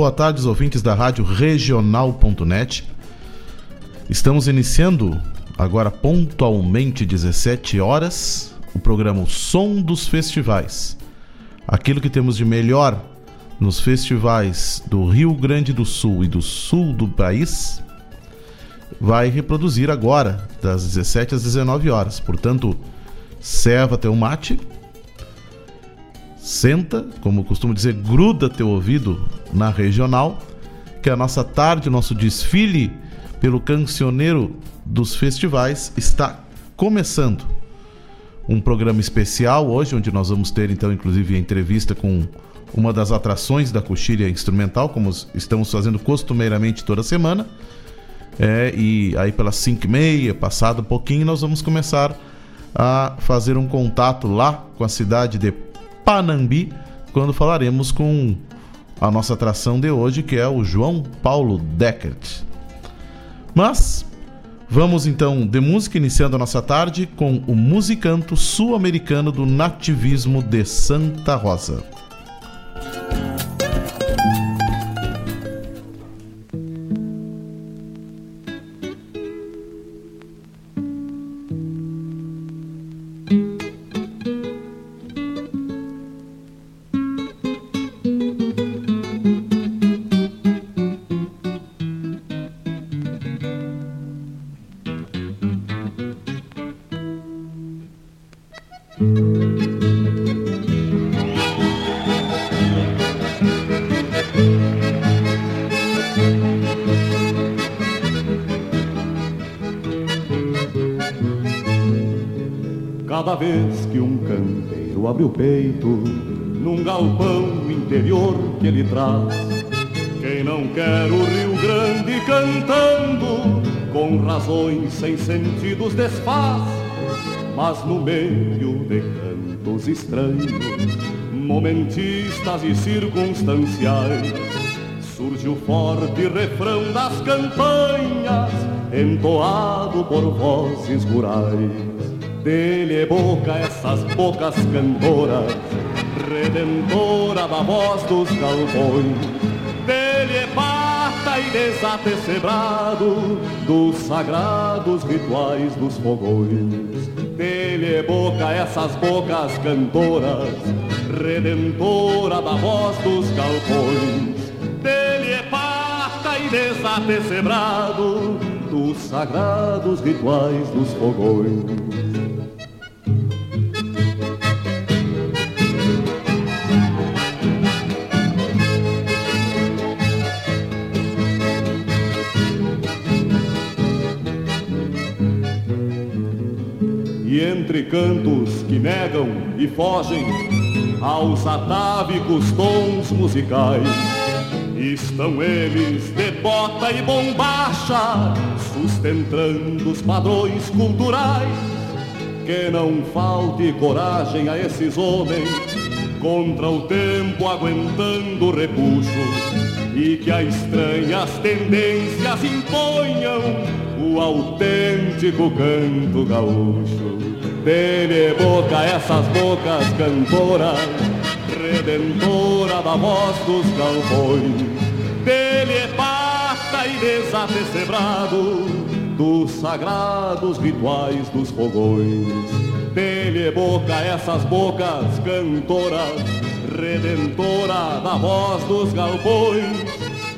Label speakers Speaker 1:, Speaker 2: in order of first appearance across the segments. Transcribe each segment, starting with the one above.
Speaker 1: boa tarde, ouvintes da Rádio Regional.net. Estamos iniciando agora pontualmente 17 horas o programa o Som dos Festivais. Aquilo que temos de melhor nos festivais do Rio Grande do Sul e do sul do país vai reproduzir agora, das 17 às 19 horas. Portanto, serva teu mate, senta, como costumo dizer, gruda teu ouvido na regional, que a nossa tarde, o nosso desfile pelo cancioneiro dos festivais está começando um programa especial hoje, onde nós vamos ter, então, inclusive, a entrevista com uma das atrações da coxilha instrumental, como estamos fazendo costumeiramente toda semana. É, e aí pelas 5 e meia, passado um pouquinho, nós vamos começar a fazer um contato lá com a cidade de Panambi, quando falaremos com a nossa atração de hoje, que é o João Paulo Deckert. Mas Vamos então de música iniciando a nossa tarde com o musicanto sul-americano do nativismo de Santa Rosa.
Speaker 2: Peito num galpão interior que ele traz. Quem não quer o Rio Grande cantando, com razões sem sentidos desfaz, mas no meio de cantos estranhos, momentistas e circunstanciais, surge o forte refrão das campanhas, entoado por vozes rurais. Dele é boca essas bocas cantoras, redentora da voz dos galpões. Dele é pata e desate cebrado dos sagrados rituais dos fogões. Dele é boca essas bocas cantoras, redentora da voz dos galpões. Dele é pata e desate cebrado dos sagrados rituais dos fogões. Entre cantos que negam e fogem aos atávicos tons musicais. Estão eles de bota e bombacha, sustentando os padrões culturais. Que não falte coragem a esses homens, contra o tempo aguentando repuxo, e que a estranhas tendências imponham o autêntico canto gaúcho. Dele boca essas bocas cantoras, redentora da voz dos galpões. Dele é pata e desate cebrado dos sagrados rituais dos fogões. Dele é boca essas bocas cantoras, redentora da voz dos galpões.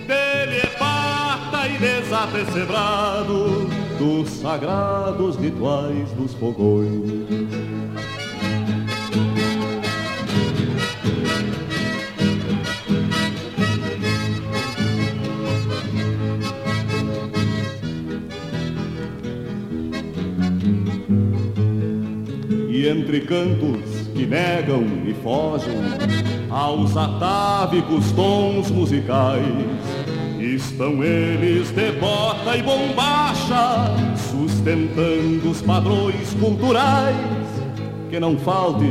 Speaker 2: Dele é pata e desate cebrado dos sagrados rituais dos fogões. E entre cantos que negam e fogem aos atávicos tons musicais Estão eles de bota e bombacha, sustentando os padrões culturais. Que não falte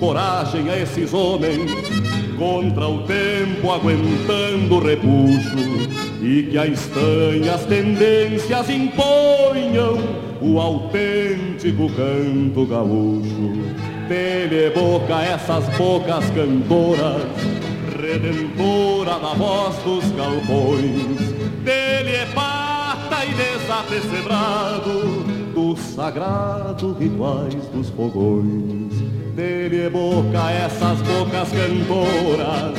Speaker 2: coragem a esses homens, contra o tempo aguentando repuxo e que a estranha as tendências imponham o autêntico canto gaúcho. Dele boca essas bocas cantoras, redentora da voz dos galpões. Dele é pata e desapecebrado dos sagrados rituais dos fogões. Dele é boca essas bocas cantoras,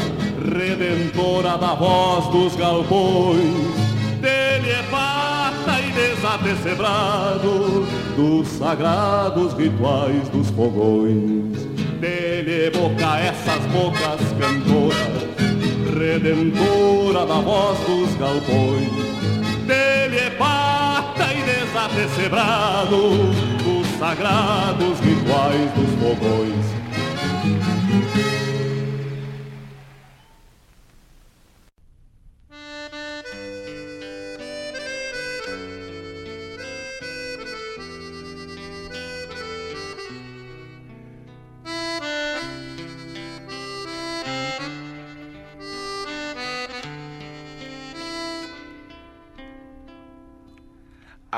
Speaker 2: redentora da voz dos galpões. Dele é pata e desapecebrado dos sagrados rituais dos fogões. Dele boca essas bocas cantoras, redentora da voz dos galpões. Dele é pata e desapecebrado dos sagrados rituais dos fogões.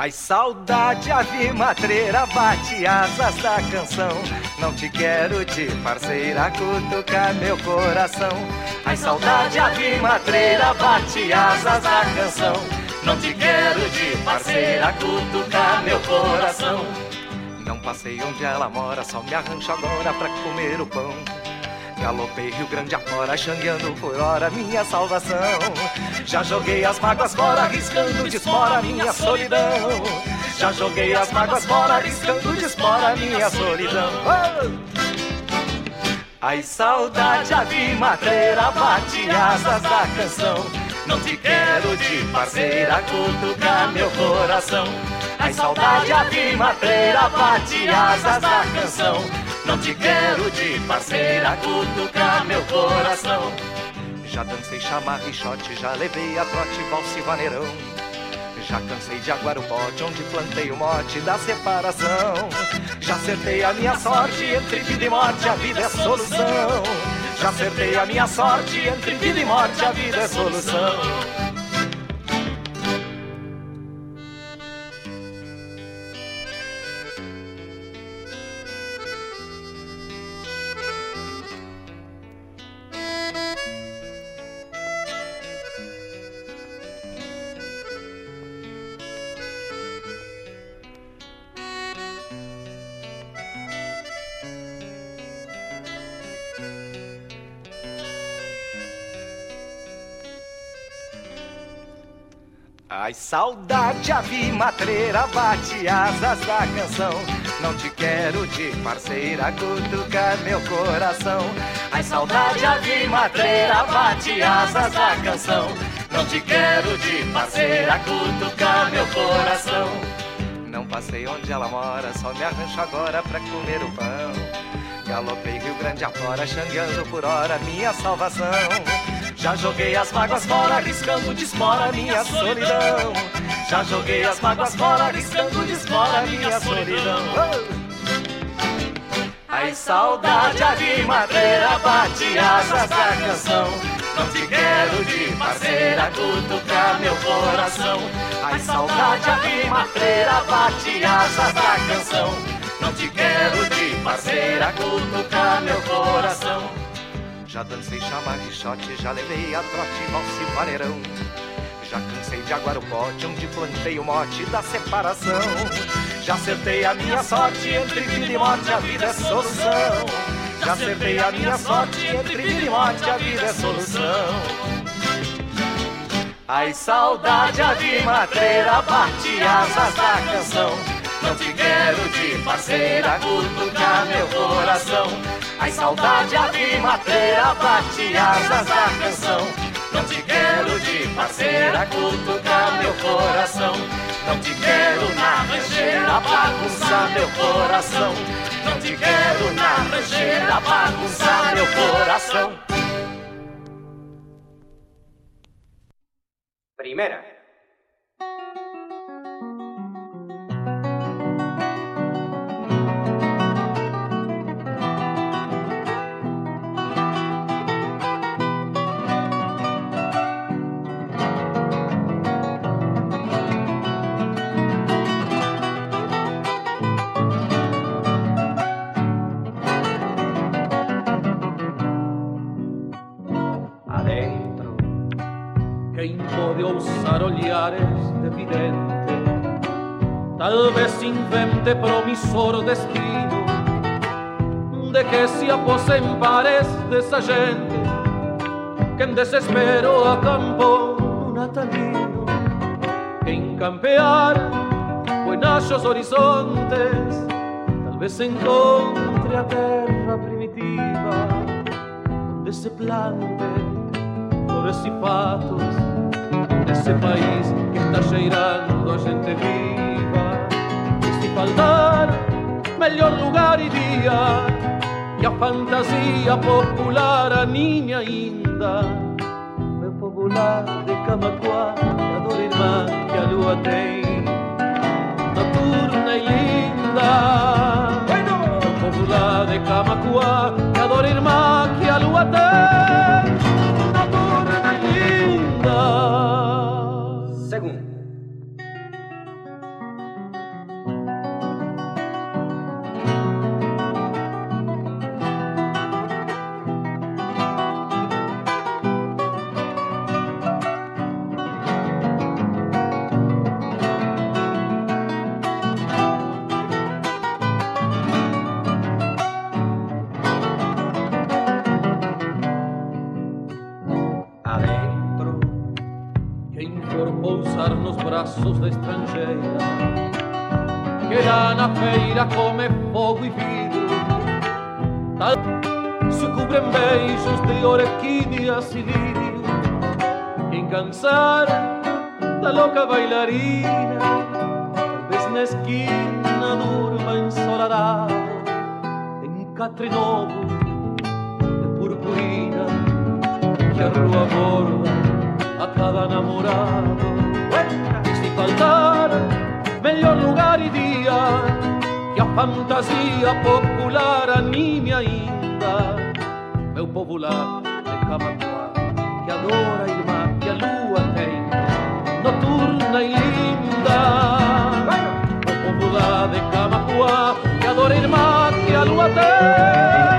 Speaker 3: Ai, saudade, ave matreira, bate asas da canção. Não te quero de parceira, cutucar meu coração. Ai, saudade, ave matreira, bate asas da canção. Não te quero de parceira, cutucar meu coração. Não passei onde ela mora, só me arranjo agora pra comer o pão. Galopei Rio Grande afora, xangueando por hora minha salvação. Já joguei as mágoas fora, arriscando de espora minha solidão. Já joguei as mágoas fora, arriscando de espora minha solidão. Oh! Ai, saudade, ave matreira, bate asas da canção. Não te quero de parceira, cutucar meu coração. Ai, saudade, ave matreira, bate asas da canção. Não te quero de parceira, cutucar meu coração. Já dancei chamar richote, já levei a trote, valse vaneirão. Já cansei de aguar o pote, onde plantei o mote da separação. Já acertei a minha sorte, entre vida e morte a vida é solução. Já acertei a minha sorte, entre vida e morte a vida é solução. Ai, saudade, ave matreira, bate asas da canção. Não te quero de parceira, cutucar meu coração. Ai, saudade, ave matreira, bate asas da canção. Não te quero de parceira, cutucar meu coração. Não passei onde ela mora, só me arranjo agora pra comer o pão. Galopei Rio Grande afora, xangueando por hora minha salvação. Já joguei as mágoas fora, arriscando de espora minha solidão. Já joguei as mágoas fora, arriscando de espora minha solidão. Ai, saudade, ave madeira, bate asas da canção. Não te quero de parceira, cutucar meu coração. Ai, saudade, ave madeira, bate asas da canção. Não te quero de parceira, cutucar meu coração. Já dancei chamar richote, já levei a trote, valse vaneirão. Já cansei de aguar o pote, onde plantei o mote da separação. Já acertei a minha sorte, entre vida e morte a vida é solução. Já acertei a minha sorte, entre vida e morte a vida é solução. Ai, saudade, ave matreira, bate asas da canção. Não te quero de parceira, cutucar meu coração. Ai, saudade, ave matreira, bate asas da canção. Não te quero de parceira, cutucar meu coração. Não te quero na rancheira, bagunçar meu coração. Não te quero na rancheira, bagunçar meu coração.
Speaker 4: Primera. Quem pode ousar olhares de vidente Talvez invente promissor destino De que se aposen pares dessa gente Que en desespero acampou no natalino Que en campear buenachos horizontes Tal vez encontre a terra primitiva Donde se plante flores e patos Nesse país que está cheirando a gente viva. E se faltar melhor lugar e dia. E a fantasia popular a niña ainda. Meu popular de Camacuá E a dor irmã que a lua tem. Noturna e linda. Meu popular de Camacuá E a dor irmã que a lua tem nos braços da estrangeira Que lá na feira come fogo e vidro Tal se cobrem beijos de orquídeas e lírio Quem cansar da louca bailarina Talvez na esquina durma ensolarado Em catre novo de purpurina que a rua borda a cada namorado. Melhor lugar e dia que a fantasia popular anime ainda, meu povo lá de Camacuá, que adora a irmã que a lua tem, noturna e linda. Meu povo lá de Camacuá, que adora a irmã que a lua tem,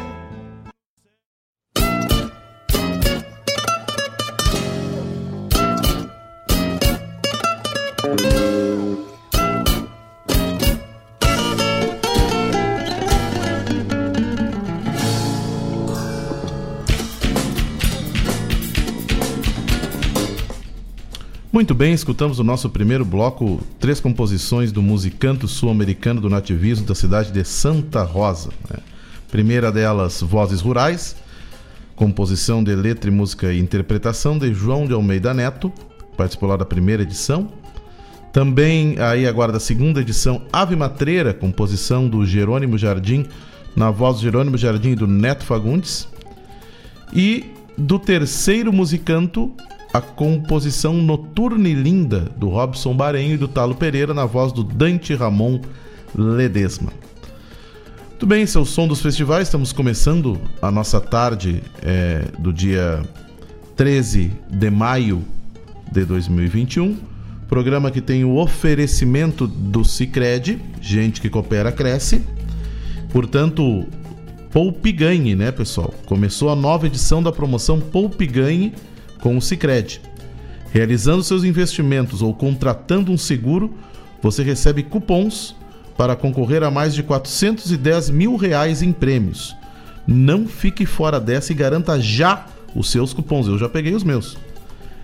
Speaker 1: Muito bem, escutamos o nosso primeiro bloco, três composições do musicanto sul-americano do nativismo da cidade de Santa Rosa. né? Primeira delas, Vozes Rurais, composição de letra e música e interpretação de João de Almeida Neto, participou lá da primeira edição. Também aí agora da segunda edição, Ave Matreira, composição do Jerônimo Jardim, na voz do Jerônimo Jardim e do Neto Fagundes. E do terceiro musicanto, a composição Noturna e Linda, do Robson Barenho e do Talo Pereira, na voz do Dante Ramon Ledesma. Muito bem, esse é o som dos festivais. Estamos começando a nossa tarde é, do dia 13 de maio de 2021. Programa que tem o oferecimento do Cicred, gente que coopera cresce. Portanto, Poupe Ganhe, né, pessoal? Começou a nova edição da promoção Poupe Ganhe com o Cicred. Realizando seus investimentos ou contratando um seguro, você recebe cupons para concorrer a mais de 410 mil reais em prêmios. Não fique fora dessa e garanta já os seus cupons. Eu já peguei os meus.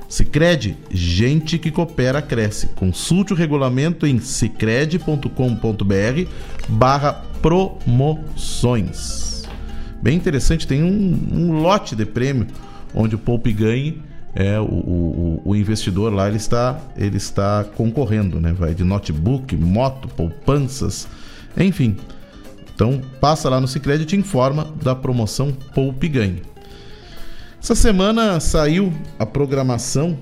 Speaker 1: Cicred, gente que coopera cresce. Consulte o regulamento em cicred.com.br barra promoções. Bem interessante, tem um, um lote de prêmio onde o Poupe Ganhe é o, o, o investidor lá ele está ele está concorrendo, né? Vai de notebook, moto, poupanças, enfim, Então passa lá no Cicred e te informa da promoção Poupe Ganhe. Essa semana saiu a programação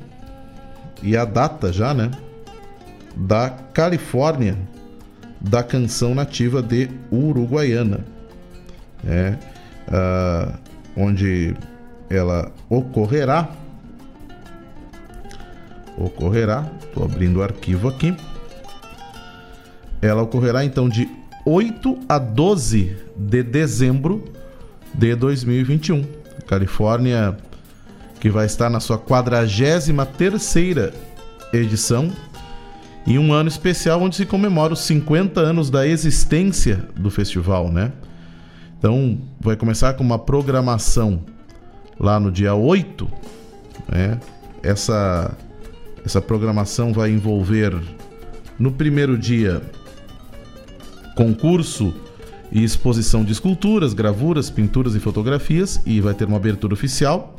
Speaker 1: e a data já, né? Da Califórnia, da canção nativa de Uruguaiana. É, uh, onde ela ocorrerá. Ocorrerá, estou abrindo o arquivo aqui. Ela ocorrerá então de 8 a 12 de dezembro de 2021. Califórnia, que vai estar na sua 43ª edição, e um ano especial onde se comemora os 50 anos da existência do festival, né? Então, vai começar com uma programação lá no dia 8, né? Essa essa programação vai envolver no primeiro dia concurso e exposição de esculturas, gravuras, pinturas e fotografias e vai ter uma abertura oficial.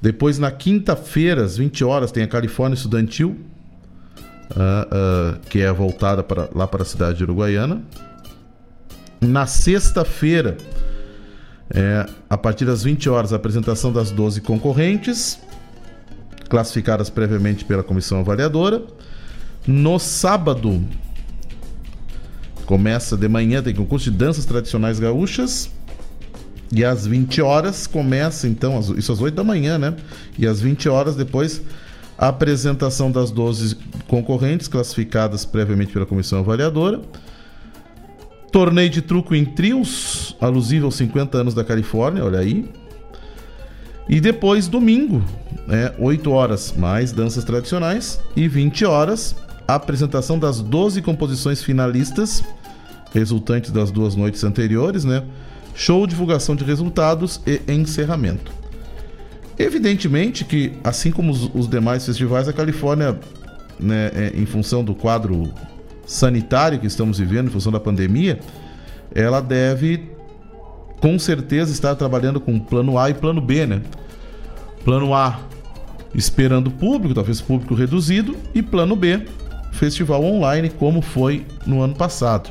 Speaker 1: Depois, na quinta-feira, às 20 horas, tem a Califórnia Estudantil, uh, uh, que é voltada para, lá para a cidade de Uruguaiana. Na sexta-feira, é, a partir das 20 horas, a apresentação das 12 concorrentes, classificadas previamente pela comissão avaliadora. No sábado, Começa de manhã, tem concurso de danças tradicionais gaúchas. E às 20 horas começa, então, isso às 8 da manhã, né? E às 20 horas depois, a apresentação das 12 concorrentes classificadas previamente pela comissão avaliadora. Torneio de truco em trios, alusivo aos 50 anos da Califórnia, olha aí. E depois, domingo, né, 8 horas, mais danças tradicionais. E 20 horas, a apresentação das 12 composições finalistas resultantes das duas noites anteriores, né? Show, divulgação de resultados e encerramento. Evidentemente que, assim como os, os demais festivais, a Califórnia, né, é, em função do quadro sanitário que estamos vivendo, em função da pandemia, ela deve com certeza estar trabalhando com plano A e plano B, né? Plano A esperando público, talvez público reduzido, e plano B, festival online, como foi no ano passado.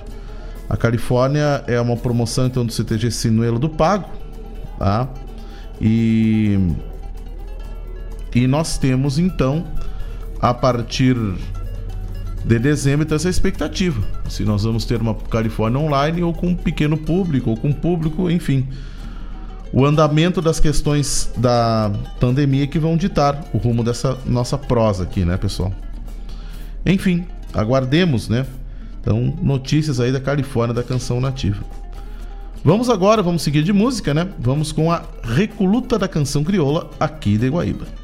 Speaker 1: A Califórnia é uma promoção então do CTG Sinuelo do Pago, tá? E e nós temos então a partir de dezembro então, essa expectativa. Se nós vamos ter uma Califórnia online ou com um pequeno público ou com público, enfim. O andamento das questões da pandemia que vão ditar o rumo dessa nossa prosa aqui, né, pessoal? Enfim, aguardemos, né? Então, notícias aí da Califórnia da canção nativa. Vamos agora, vamos seguir de música, né? Vamos com a Recoluta da canção crioula aqui de Guaíba.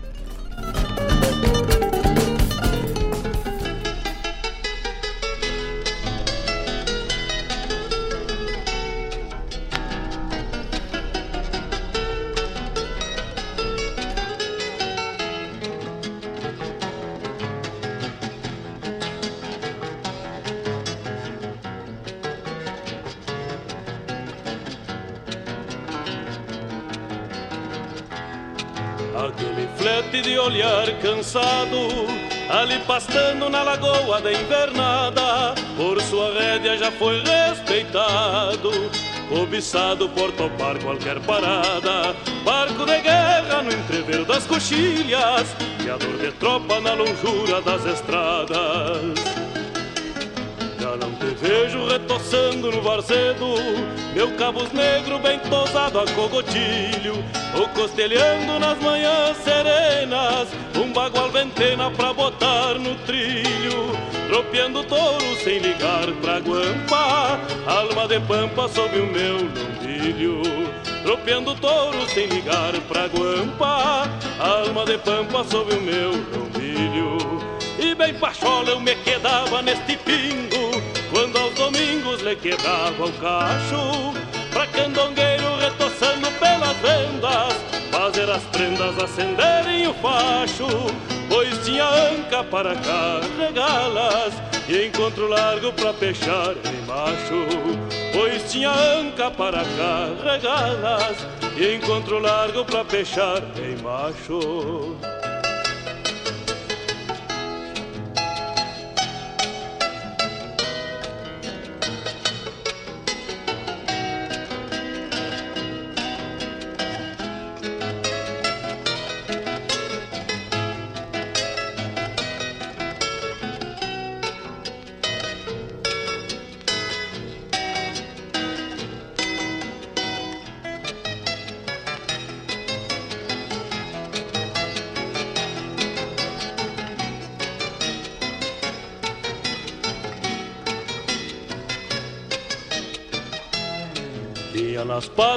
Speaker 5: Ali pastando na lagoa da invernada, por sua rédea já foi respeitado, cobiçado por topar qualquer parada, barco de guerra no entrever das coxilhas, e a dor de tropa na longura das estradas. Já não te vejo retoçando no varzedo Meu cabos negro bem tosado a cogotilho Ou costelhando nas manhãs serenas Um bagual ventena pra botar no trilho Tropeando touro sem ligar pra guampa Alma de pampa sob o meu lombilho Tropeando touro sem ligar pra guampa Alma de pampa sob o meu lombilho E bem pachola eu me quedava neste pingo quando aos domingos lhe quebrava o cacho Pra candongueiro retoçando pelas vendas Fazer as prendas acenderem o facho Pois tinha anca para carregá-las E encontro largo pra peixar em macho Pois tinha anca para carregá-las E encontro largo pra peixar em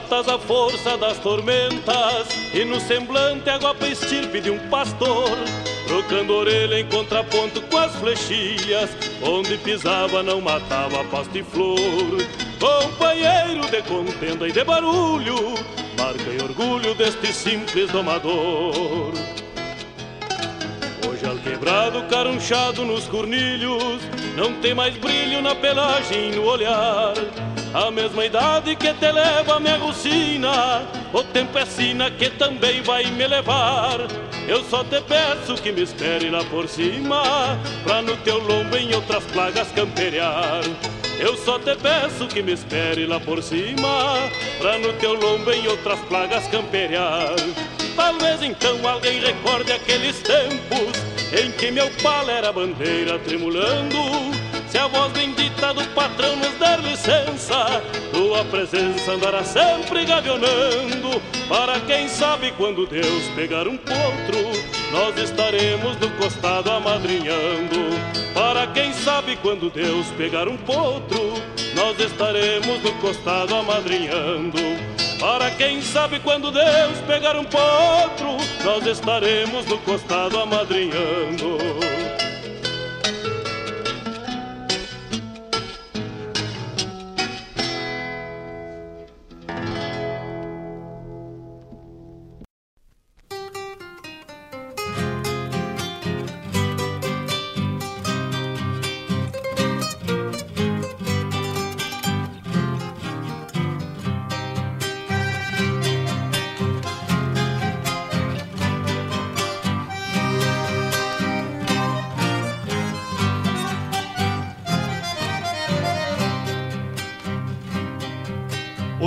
Speaker 5: patas a força das tormentas E no semblante a guapa estirpe de um pastor Trocando orelha em contraponto com as flechilhas Onde pisava não matava pasto e flor. Companheiro de contenda e de barulho Marca e orgulho deste simples domador. Hoje alquebrado, carunchado nos cornilhos Não tem mais brilho na pelagem e no olhar a mesma idade que te leva me alucina O tempo é sina que também vai me levar. Eu só te peço que me espere lá por cima Pra no teu lombo em outras plagas camperear eu só te peço que me espere lá por cima Pra no teu lombo em outras plagas camperear Talvez então alguém recorde aqueles tempos Em que meu pala era bandeira tremulando Se a voz bendita do patrão nos der licença. Tua presença andará sempre gavionando Para quem sabe quando Deus pegar um potro Nós estaremos no costado amadrinhando. Para quem sabe quando Deus pegar um potro Nós estaremos no costado amadrinhando. Para quem sabe quando Deus pegar um potro, nós estaremos no costado amadrinhando.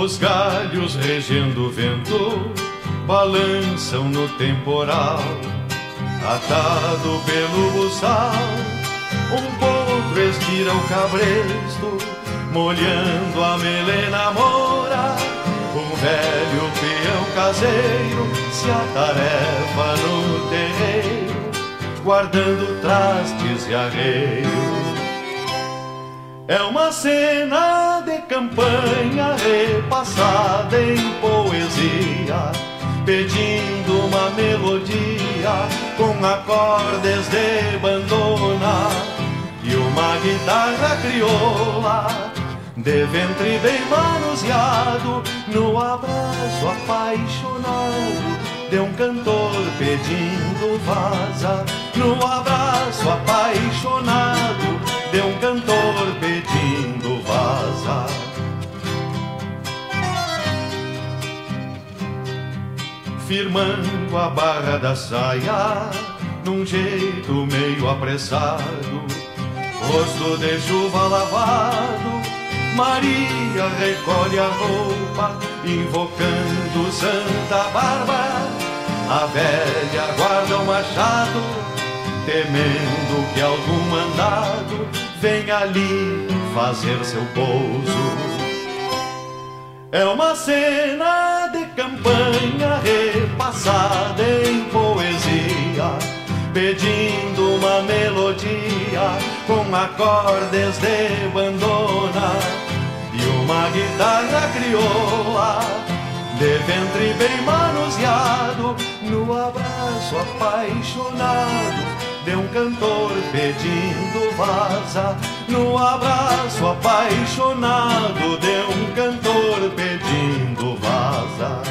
Speaker 6: Os galhos regendo o vento balançam no temporal, atado pelo buçal. Um povo estira o cabresto, molhando a melena mora. Um velho peão caseiro se atarefa no terreiro, guardando trastes e arreios. É uma cena campanha repassada em poesia, pedindo uma melodia com acordes de bandona e uma guitarra crioula de ventre bem manuseado no abraço apaixonado de um cantor pedindo vaza no abraço apaixonado de um cantor pedindo vaza. Firmando a barra da saia num jeito meio apressado, rosto de chuva lavado, Maria recolhe a roupa, invocando Santa Bárbara. A velha guarda o machado, temendo que algum mandado venha ali fazer seu pouso. É uma cena de campanha repassada em poesia, pedindo uma melodia com acordes de bandona e uma guitarra crioula de ventre bem manuseado no abraço apaixonado de um cantor pedindo vaza no abraço apaixonado de um cantor pedindo vaza.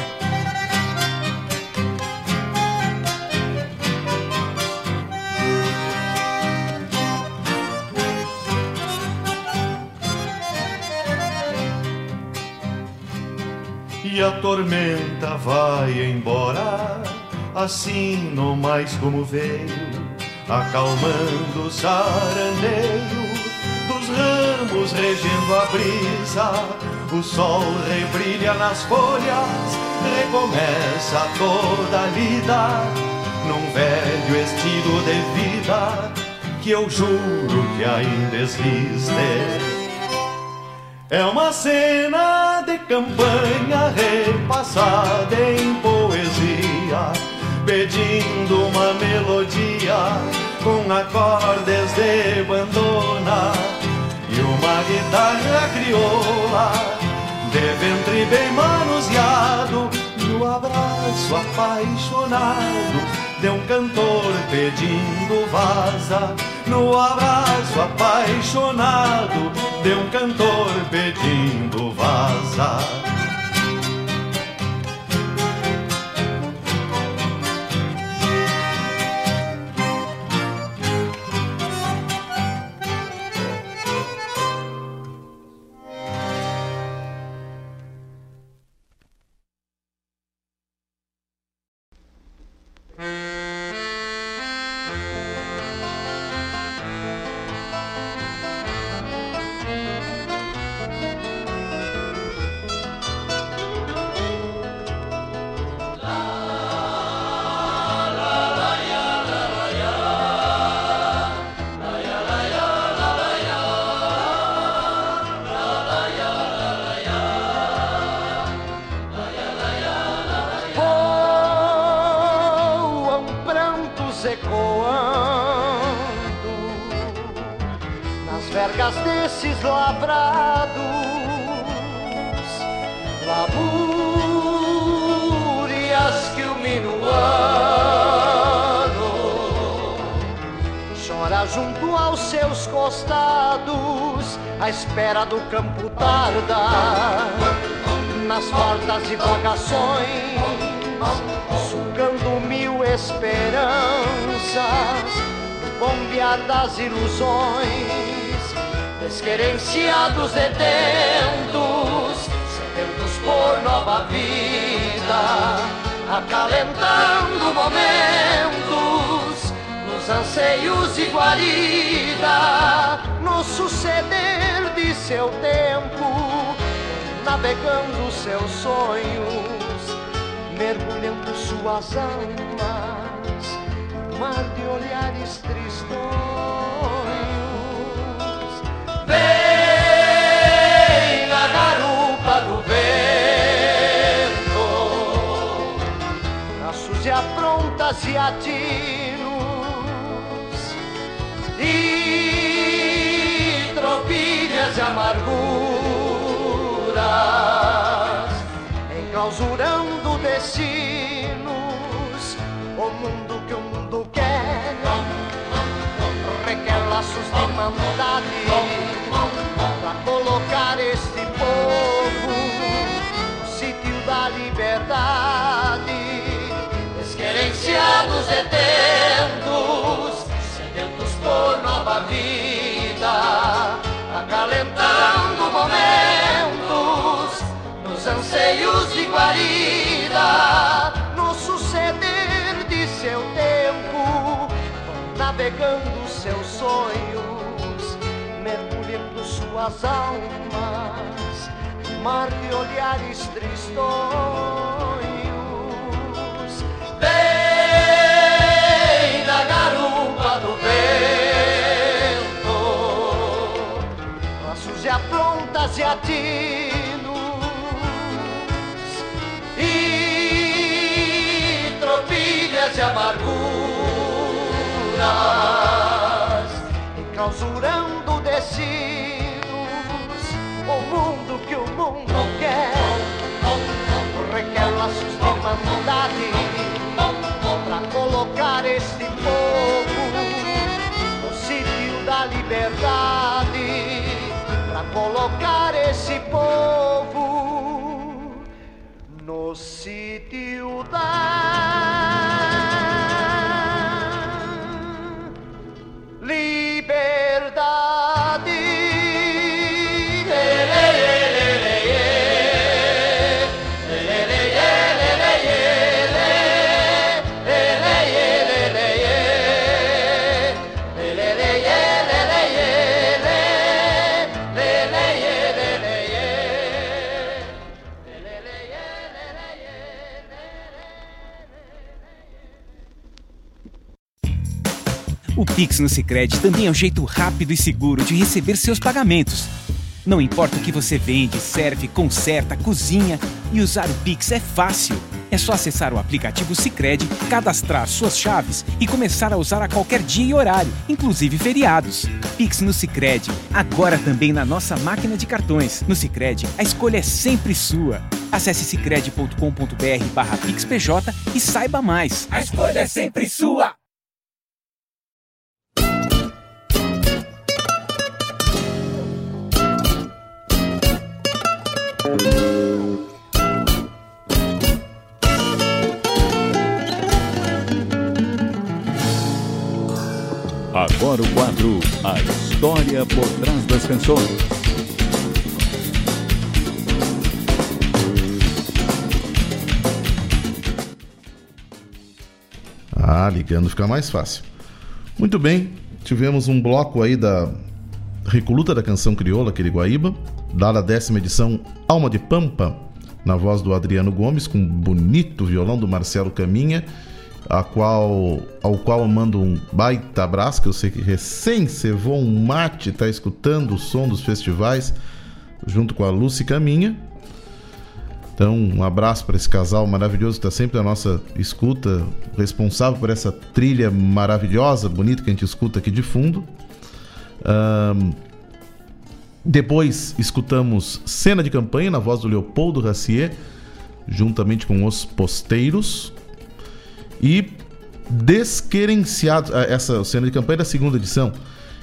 Speaker 6: E a tormenta vai embora, assim não mais como veio acalmando o sarandeio dos ramos regendo a brisa. O sol rebrilha nas folhas, recomeça toda a lida num velho estilo de vida que eu juro que ainda existe. É uma cena de campanha repassada em poesia pedindo uma melodia com acordes de bandona e uma guitarra crioula de ventre bem manuseado no
Speaker 7: abraço apaixonado de um cantor pedindo vaza. No abraço apaixonado de um cantor pedindo vaza.
Speaker 8: Detentos, sedentos por nova vida, acalentando momentos, nos anseios de guarida, no suceder de seu tempo, navegando seus sonhos, mergulhando suas almas, mar de olhares tristos aprontas e tropilhas de amarguras, enclausurando destinos, o mundo que o mundo quer requer laços de maldade acalentando momentos nos anseios de guarida, no suceder de seu tempo, navegando seus sonhos suas almas, mar de olhares tristonhos. Vem da garupa do vento, aprontas e e tropilhas de amarguras, enclausurando destino o mundo que o mundo quer. Requer laços de irmandade para colocar este povo no sítio da liberdade. Para colocar esse povo no sítio da
Speaker 9: Pix no Sicredi também é um jeito rápido e seguro de receber seus pagamentos. Não importa o que você vende, serve, conserta, cozinha e usar o Pix é fácil. É só acessar o aplicativo Sicredi, cadastrar suas chaves e começar a usar a qualquer dia e horário, inclusive feriados. Pix no Sicredi, agora também na nossa máquina de cartões. No Sicredi, a escolha é sempre sua. Acesse cicred.com.br barra pixpj e saiba mais.
Speaker 10: A escolha é sempre sua!
Speaker 11: Agora o quadro A História por Trás das Canções.
Speaker 1: Ah, ligando fica mais fácil. Muito bem, tivemos um bloco aí da Recoluta da Canção Crioula, aquele Guaíba, dada a décima edição Alma de Pampa, na voz do Adriano Gomes, com um bonito violão do Marcelo Caminha, a qual, ao qual eu mando um baita abraço, que eu sei que recém cevou um mate, está escutando o som dos festivais, junto com a Lucy Caminha. Então, um abraço para esse casal maravilhoso que está sempre na nossa escuta, responsável por essa trilha maravilhosa, bonita que a gente escuta aqui de fundo. Um, depois escutamos Cena de Campanha na voz do Leopoldo Racier, juntamente com os Posteiros. E Desquerenciados, essa cena de campanha da segunda edição.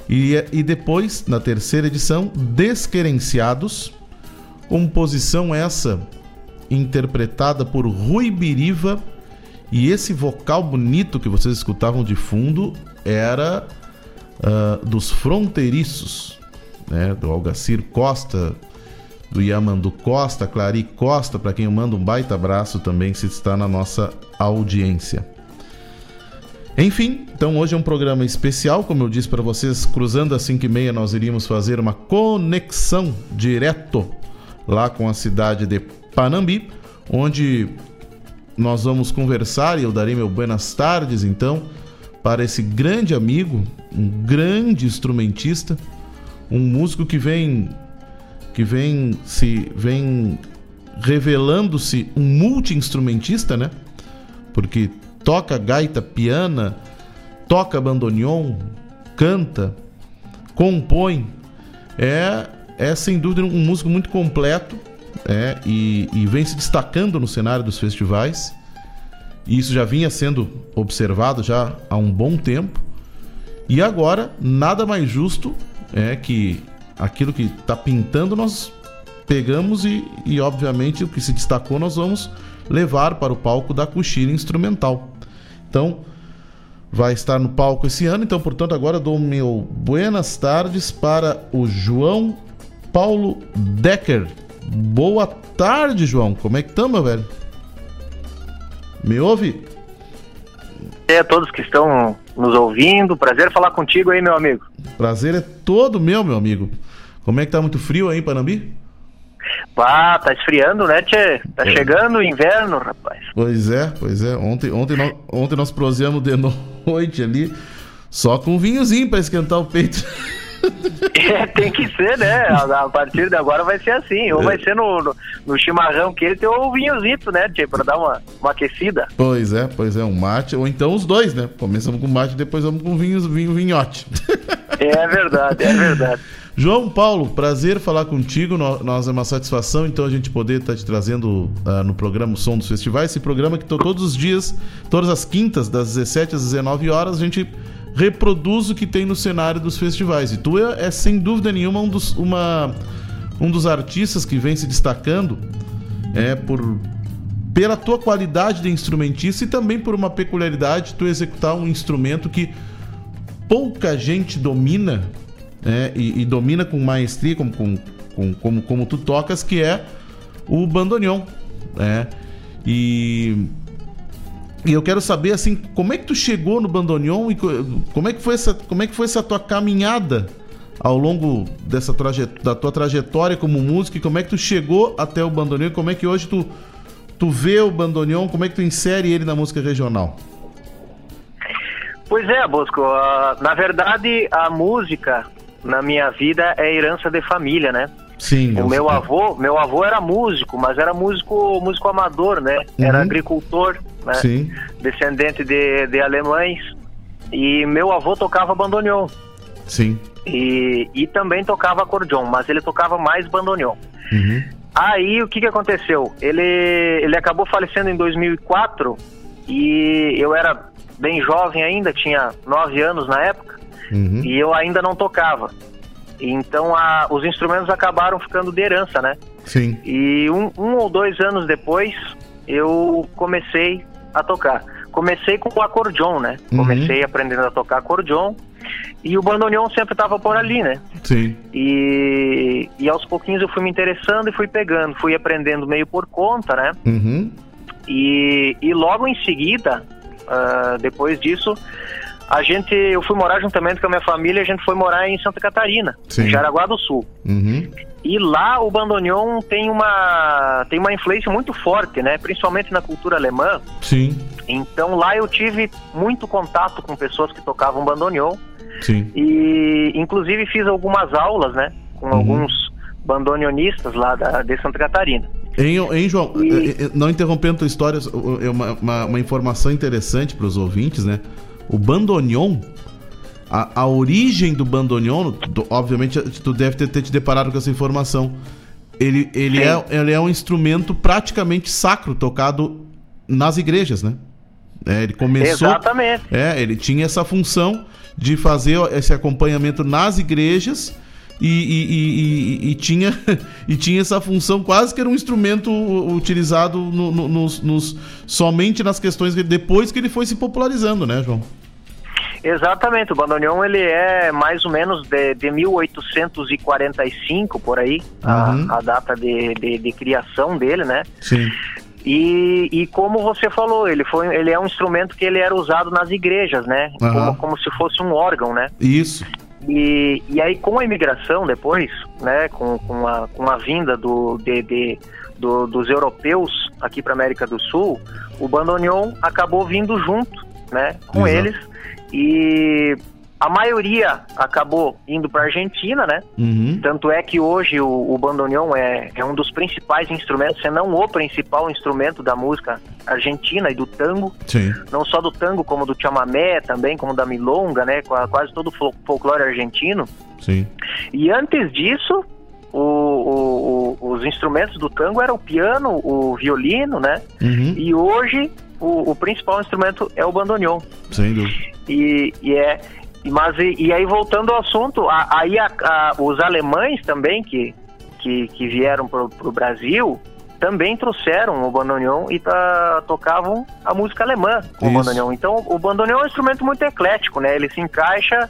Speaker 1: E, e depois, na terceira edição, Desquerenciados, composição essa interpretada por Rui Biriva. E esse vocal bonito que vocês escutavam de fundo era uh, dos Fronteiriços, né? do Algacir Costa, do Yamandu Costa, Clari Costa, para quem eu mando um baita abraço também se está na nossa audiência. Enfim, então hoje é um programa especial, como eu disse para vocês, cruzando às 5 e meia nós iríamos fazer uma conexão direto lá com a cidade de Panambi, onde nós vamos conversar e eu darei meu buenas tardes então para esse grande amigo, um grande instrumentista, um músico que vem que vem se vem revelando-se um multi-instrumentista, né? Porque toca gaita piana, toca bandoneon, canta, compõe. É, é sem dúvida um músico muito completo é, e, e vem se destacando no cenário dos festivais. E isso já vinha sendo observado já há um bom tempo. E agora, nada mais justo é que aquilo que está pintando nós pegamos e, e, obviamente, o que se destacou nós vamos levar para o palco da coxilha instrumental. Então, vai estar no palco esse ano. Então, portanto, agora dou meu buenas tardes para o João Paulo Decker. Boa tarde, João. Como é que estamos, velho? Me ouve?
Speaker 12: É, todos que estão nos ouvindo. Prazer falar contigo aí, meu amigo.
Speaker 1: Prazer é todo meu, meu amigo. Como é que tá muito frio aí em Panambi?
Speaker 12: Pá, tá esfriando, né, Tchê? Tá é. chegando o inverno, rapaz.
Speaker 1: Pois é, pois é. Ontem, ontem, nós, ontem nós prosemos de noite ali, só com vinhozinho para esquentar o peito.
Speaker 12: É, tem que ser, né? A, partir de agora vai ser assim. Ou é. vai ser no, no, no, chimarrão que ele tem o vinhozinho, né, Tchê? Pra dar uma, uma aquecida.
Speaker 1: Pois é, pois é, um mate, ou então os dois, né? Começamos com mate, depois vamos com vinho, vinho vinhote.
Speaker 12: É verdade, é verdade.
Speaker 1: João Paulo, prazer falar contigo. Nós é uma satisfação, então, a gente poder estar tá te trazendo uh, no programa o Som dos Festivais. Esse programa que todos os dias, todas as quintas, das 17 às 19 horas, a gente reproduz o que tem no cenário dos festivais. E tu é, é sem dúvida nenhuma, um dos, uma, um dos artistas que vem se destacando é, por, pela tua qualidade de instrumentista e também por uma peculiaridade, tu executar um instrumento que pouca gente domina né, e, e, domina com maestria, como, com, com, como, como tu tocas, que é o bandoneon. Né? E, e eu quero saber assim, como é que tu chegou no bandoneon e como é que foi essa, como é que foi essa tua caminhada ao longo dessa da tua trajetória como músico e como é que tu chegou até o bandoneon? Como é que hoje tu tu vê o bandoneon? Como é que tu insere ele na música regional?
Speaker 12: Pois é, Bosco. Uh, na verdade, a música na minha vida é herança de família, né?
Speaker 1: Sim.
Speaker 12: O meu avô, meu avô era músico, mas era músico, músico amador, né? Uhum. Era agricultor, né?
Speaker 1: Sim.
Speaker 12: Descendente de, de alemães. E meu avô tocava bandoneon.
Speaker 1: Sim.
Speaker 12: E, e também tocava acordeon, mas ele tocava mais bandoneon.
Speaker 1: Uhum.
Speaker 12: Aí o que, que aconteceu? Ele, ele acabou falecendo em 2004 e eu era bem jovem ainda, tinha nove anos na época,
Speaker 1: Uhum.
Speaker 12: e eu ainda não tocava. Então a- os instrumentos acabaram ficando de herança, né?
Speaker 1: Sim.
Speaker 12: E um, um ou dois anos depois eu comecei a tocar. Comecei com o acordeon, né?
Speaker 1: Uhum.
Speaker 12: Comecei aprendendo a tocar acordeon e o bandoneon sempre estava por ali, né?
Speaker 1: Sim.
Speaker 12: E, e aos pouquinhos eu fui me interessando e fui pegando, fui aprendendo meio por conta, né?
Speaker 1: Uhum.
Speaker 12: E, e logo em seguida, ah, depois disso, a gente, eu fui morar juntamente com a minha família, a gente foi morar em Santa Catarina,
Speaker 1: Sim.
Speaker 12: em Jaraguá do Sul.
Speaker 1: Uhum.
Speaker 12: E lá o bandoneon tem uma tem uma influência muito forte, né? Principalmente na cultura alemã.
Speaker 1: Sim.
Speaker 12: Então lá eu tive muito contato com pessoas que tocavam bandoneon
Speaker 1: Sim.
Speaker 12: e inclusive fiz algumas aulas, né? Com alguns bandoneonistas lá da, de Santa Catarina.
Speaker 1: Hein, hein, João, eh, eh, não interrompendo tua história, é uma, uma, uma informação interessante para os ouvintes, né? O bandoneon, a, a origem do bandoneon, obviamente tu deve ter, ter te deparado com essa informação. Ele, ele, é, ele é um instrumento praticamente sacro, tocado nas igrejas, né? É, ele começou.
Speaker 12: Exatamente.
Speaker 1: É, ele tinha essa função de fazer esse acompanhamento nas igrejas e, e- e- e- tinha, e tinha essa função quase que era um instrumento utilizado no- no- nos, nos- somente nas questões que depois que ele foi se popularizando, né, João?
Speaker 12: Exatamente, o bandoneon ele é mais ou menos de, de 1845 por aí, a-
Speaker 1: Uhum.
Speaker 12: a, data de, de, de criação dele, né?
Speaker 1: Sim.
Speaker 12: E, e como você falou, ele foi, ele é um instrumento que ele era usado nas igrejas, né?
Speaker 1: Aham.
Speaker 12: Como, como se fosse um órgão, né?
Speaker 1: Isso.
Speaker 12: E, e aí com a imigração depois, né? Com, com, a, com a vinda do, de, de- do- dos europeus aqui para América do Sul, o bandoneon acabou vindo junto, né? Com
Speaker 1: Exato.
Speaker 12: eles e a maioria acabou indo para Argentina, né?
Speaker 1: Uhum.
Speaker 12: Tanto é que hoje o, o bandoneon é, é um dos principais instrumentos, se não o principal instrumento da música argentina e do tango.
Speaker 1: Sim.
Speaker 12: Não só do tango, como do chamamé também, como da milonga, né? Qua- Quase todo o fol- folclore argentino.
Speaker 1: Sim.
Speaker 12: E antes disso, o- o- o- os instrumentos do tango eram o piano, o violino, né?
Speaker 1: Uhum.
Speaker 12: E hoje o, o principal instrumento é o bandoneon.
Speaker 1: Sem dúvida.
Speaker 12: E, e é. Mas e, e aí voltando ao assunto, a- aí a- a- os alemães também que, que, que vieram pro, pro Brasil também trouxeram o bandoneon e tá, tocavam a música alemã com o bandoneon. Então o bandoneon é um instrumento muito eclético, né? Ele se encaixa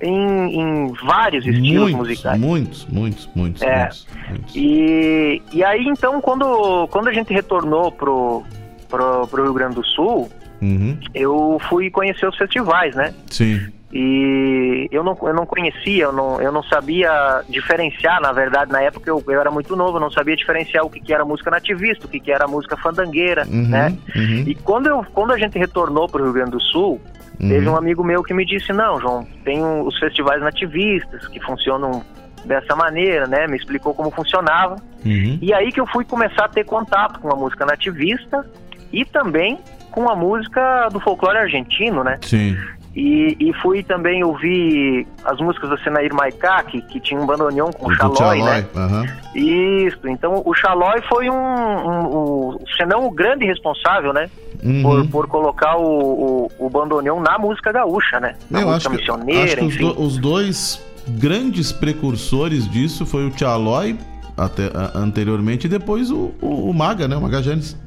Speaker 12: em, em vários estilos
Speaker 1: Muitos,
Speaker 12: musicais.
Speaker 1: muitos, muitos, muitos,
Speaker 12: É.
Speaker 1: muitos, muitos.
Speaker 12: E, e aí, então, quando, quando a gente retornou pro, pro, pro Rio Grande do Sul,
Speaker 1: Uhum.
Speaker 12: eu fui conhecer os festivais, né?
Speaker 1: Sim.
Speaker 12: E eu não, eu não conhecia, eu não, eu não sabia diferenciar, na verdade, na época eu, eu era muito novo, eu não sabia diferenciar o que, que era música nativista, o que, que era música fandangueira,
Speaker 1: Uhum,
Speaker 12: né?
Speaker 1: uhum.
Speaker 12: E quando, eu, quando a gente retornou para o Rio Grande do Sul,
Speaker 1: Uhum.
Speaker 12: teve um amigo meu que me disse, não, João, tem os festivais nativistas que funcionam dessa maneira, né? Me explicou como funcionava.
Speaker 1: Uhum.
Speaker 12: E aí que eu fui começar a ter contato com a música nativista e também com a música do folclore argentino, né?
Speaker 1: Sim.
Speaker 12: E, e fui também ouvir as músicas da Senair Maicá, que, que tinha um bandoneon com o
Speaker 1: Do
Speaker 12: Xalói, né?
Speaker 1: aham.
Speaker 12: Isso, então o Xalói foi um, um, um se não o grande responsável, né?
Speaker 1: Uhum.
Speaker 12: Por, por colocar o, o, o bandoneon na música gaúcha, né? Na
Speaker 1: Eu
Speaker 12: música
Speaker 1: acho que,
Speaker 12: missioneira,
Speaker 1: acho que os, do- os dois grandes precursores disso foi o Tchalói até, anteriormente e depois o, o, o Maga, né? O Maga Janes.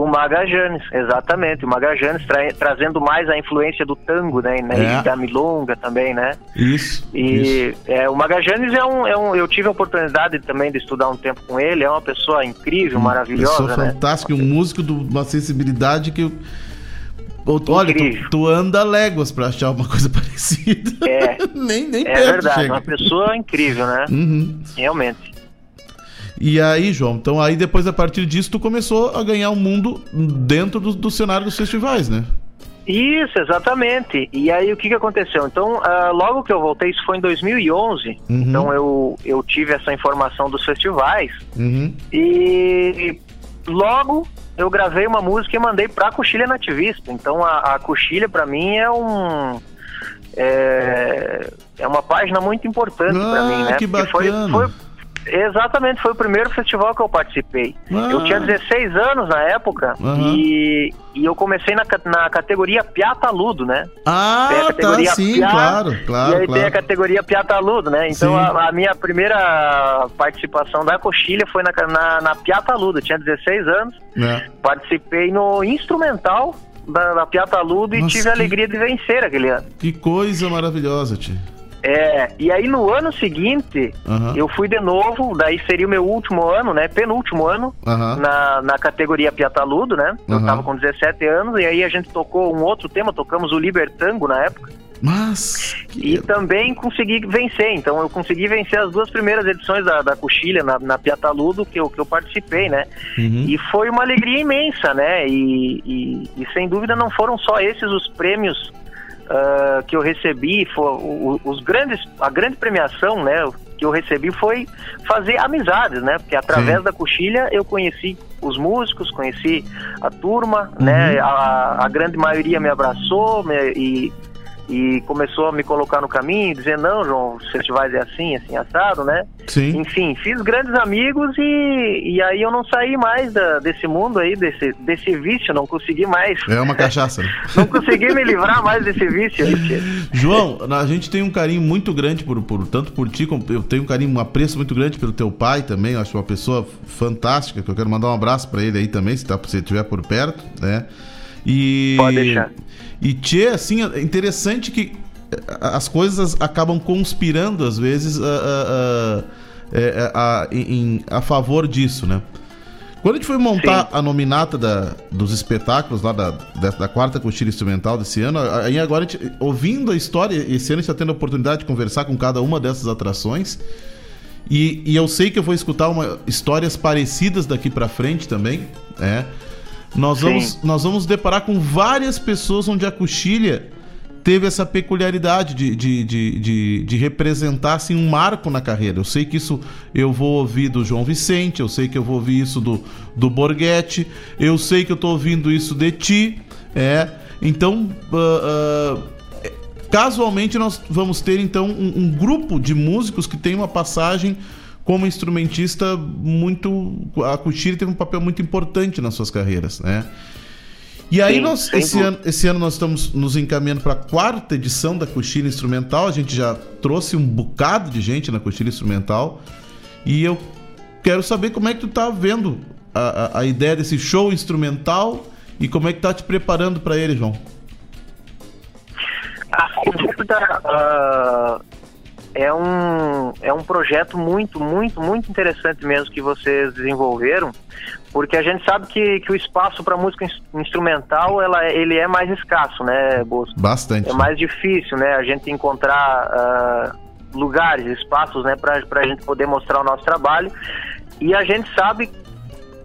Speaker 12: O Magajanes, exatamente. O Magajanes tra trazendo mais a influência do tango, né?
Speaker 1: É.
Speaker 12: E da milonga também, né?
Speaker 1: Isso.
Speaker 12: E é, o Magajanes é um, é um. Eu tive a oportunidade também de estudar um tempo com ele. É uma pessoa incrível, maravilhosa,
Speaker 1: Pessoa
Speaker 12: né?
Speaker 1: fantástica, um músico de uma sensibilidade que. eu- Olha, tu, tu anda léguas pra achar uma coisa parecida.
Speaker 12: É,
Speaker 1: nem nem
Speaker 12: é
Speaker 1: perto
Speaker 12: verdade.
Speaker 1: chega.
Speaker 12: Uma pessoa incrível, né?
Speaker 1: Uhum.
Speaker 12: Realmente.
Speaker 1: E aí, João, então aí depois a partir disso tu começou a ganhar um mundo dentro do, do cenário dos festivais, né?
Speaker 12: Isso, exatamente. E aí o que, que aconteceu? Então, ah, logo que eu voltei, isso foi em 2011.
Speaker 1: Uhum.
Speaker 12: Então eu, eu tive essa informação dos festivais.
Speaker 1: Uhum.
Speaker 12: E logo eu gravei uma música e mandei pra Coxilha Nativista. Então a, a Coxilha pra mim é um é, é uma página muito importante pra
Speaker 1: Ah,
Speaker 12: mim, né?
Speaker 1: que
Speaker 12: Porque foi,
Speaker 1: bacana.
Speaker 12: foi, Exatamente, foi o primeiro festival que eu participei.
Speaker 1: Ah.
Speaker 12: Eu tinha 16 anos na época
Speaker 1: Aham.
Speaker 12: e, e eu comecei na, na categoria Piataludo, né? Tem a
Speaker 1: Ah, tá,
Speaker 12: categoria
Speaker 1: sim,
Speaker 12: Piá,
Speaker 1: claro, claro,
Speaker 12: E aí tem a
Speaker 1: claro.
Speaker 12: categoria Piataludo, né? Então a, a minha primeira participação da coxilha foi na, na, na Piataludo. Eu tinha 16 anos,
Speaker 1: É.
Speaker 12: participei no instrumental da, da Piataludo e
Speaker 1: Nossa,
Speaker 12: tive a alegria de vencer aquele ano.
Speaker 1: Que coisa maravilhosa, tio.
Speaker 12: É, e aí no ano seguinte,
Speaker 1: Aham.
Speaker 12: eu fui de novo, daí seria o meu último ano, né? Penúltimo ano,
Speaker 1: Aham.
Speaker 12: na, na categoria Piataludo, né? Eu
Speaker 1: Aham.
Speaker 12: tava com 17 anos, e aí a gente tocou um outro tema, tocamos o Libertango na época.
Speaker 1: Mas.
Speaker 12: E também consegui vencer, então eu consegui vencer as duas primeiras edições da, da Coxilha na, na Piataludo que eu, que eu participei, né?
Speaker 1: Uhum.
Speaker 12: E foi uma alegria imensa, né? E, e- e sem dúvida não foram só esses os prêmios ah, que eu recebi, foi, o- os grandes, a grande premiação, né? Que eu recebi foi fazer amizades, né? Porque através
Speaker 1: Sim.
Speaker 12: da coxilha eu conheci os músicos, conheci a turma, né? A, a grande maioria me abraçou me- e, e começou a me colocar no caminho, dizer, não, João, os festivais é assim, assim, assado, né?
Speaker 1: Sim.
Speaker 12: Enfim, fiz grandes amigos e, e aí eu não saí mais da- desse mundo aí, desse, desse vício, não consegui mais.
Speaker 1: É uma cachaça, né?
Speaker 12: Não consegui me livrar mais desse vício.
Speaker 1: João, a gente tem um carinho muito grande por, por tanto por ti, como eu tenho um carinho, um apreço muito grande pelo teu pai também. Eu acho uma pessoa fantástica, que eu quero mandar um abraço pra ele aí também, se, tá, se estiver por perto, né? E
Speaker 12: Pode deixar.
Speaker 1: E Tchê, assim, é interessante que eh, as coisas acabam conspirando às vezes a, a- a- é, a- em- a favor disso, né? Quando a gente foi montar a nominata da- dos espetáculos lá da, da, da quarta coxilha instrumental desse ano, aí agora, gente- ouvindo a história, esse ano a gente está tendo a oportunidade de conversar com cada uma dessas atrações. E, e eu sei que eu vou escutar uma, histórias parecidas daqui pra frente também, né? Nós
Speaker 12: Sim.
Speaker 1: vamos, nós vamos deparar com várias pessoas onde a coxilha teve essa peculiaridade de, de, de, de, de representar assim, um marco na carreira. Eu sei que isso eu vou ouvir do João Vicente, eu sei que eu vou ouvir isso do, do Borghetti, eu sei que eu tô ouvindo isso de ti, é. Então, ah, ah, casualmente nós vamos ter então um, um grupo de músicos que tem uma passagem como instrumentista muito a Cochilha teve um papel muito importante nas suas carreiras, né? E aí
Speaker 12: Sim,
Speaker 1: nós esse ano, esse ano nós estamos nos encaminhando para a quarta edição da Cochilha Instrumental. A gente já trouxe um bocado de gente na Cochilha Instrumental e eu quero saber como é que tu tá vendo a, a, a ideia desse show instrumental e como é que tá te preparando para ele, João.
Speaker 12: Ah, sem dúvida, ah, é um, é um projeto muito, muito, muito interessante mesmo que vocês desenvolveram, porque a gente sabe que, que o espaço para música ins- instrumental ela, ele é mais escasso, né, Bosco?
Speaker 1: Bastante.
Speaker 12: É mais difícil, né, a gente encontrar ah, lugares, espaços, né, para a gente poder mostrar o nosso trabalho. E a gente sabe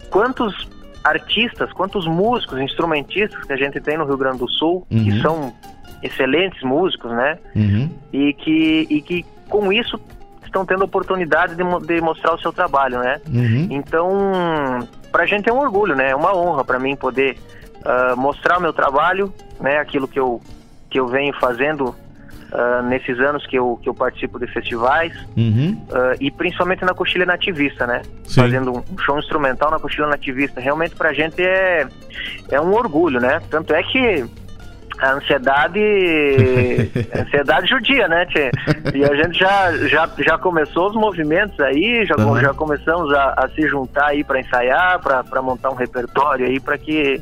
Speaker 12: quantos artistas, quantos músicos, instrumentistas que a gente tem no Rio Grande do Sul,
Speaker 1: Uhum.
Speaker 12: que são excelentes músicos, né?
Speaker 1: Uhum.
Speaker 12: E que, e que com isso estão tendo a oportunidade de, de mostrar o seu trabalho, né?
Speaker 1: Uhum.
Speaker 12: Então, pra gente é um orgulho, né? É uma honra para mim poder ah, mostrar o meu trabalho, né? Aquilo que eu, que eu venho fazendo ah, nesses anos que eu, que eu participo de festivais
Speaker 1: Uhum.
Speaker 12: ah, e principalmente na coxilha nativista, né?
Speaker 1: Sim.
Speaker 12: Fazendo um show instrumental na coxilha nativista. Realmente pra gente é, é um orgulho, né? Tanto é que a ansiedade ansiedade judia, né, tchê? E a gente já, já, já começou os movimentos aí, já,
Speaker 1: Uhum.
Speaker 12: já começamos a, a se juntar aí para ensaiar, para montar um repertório aí para que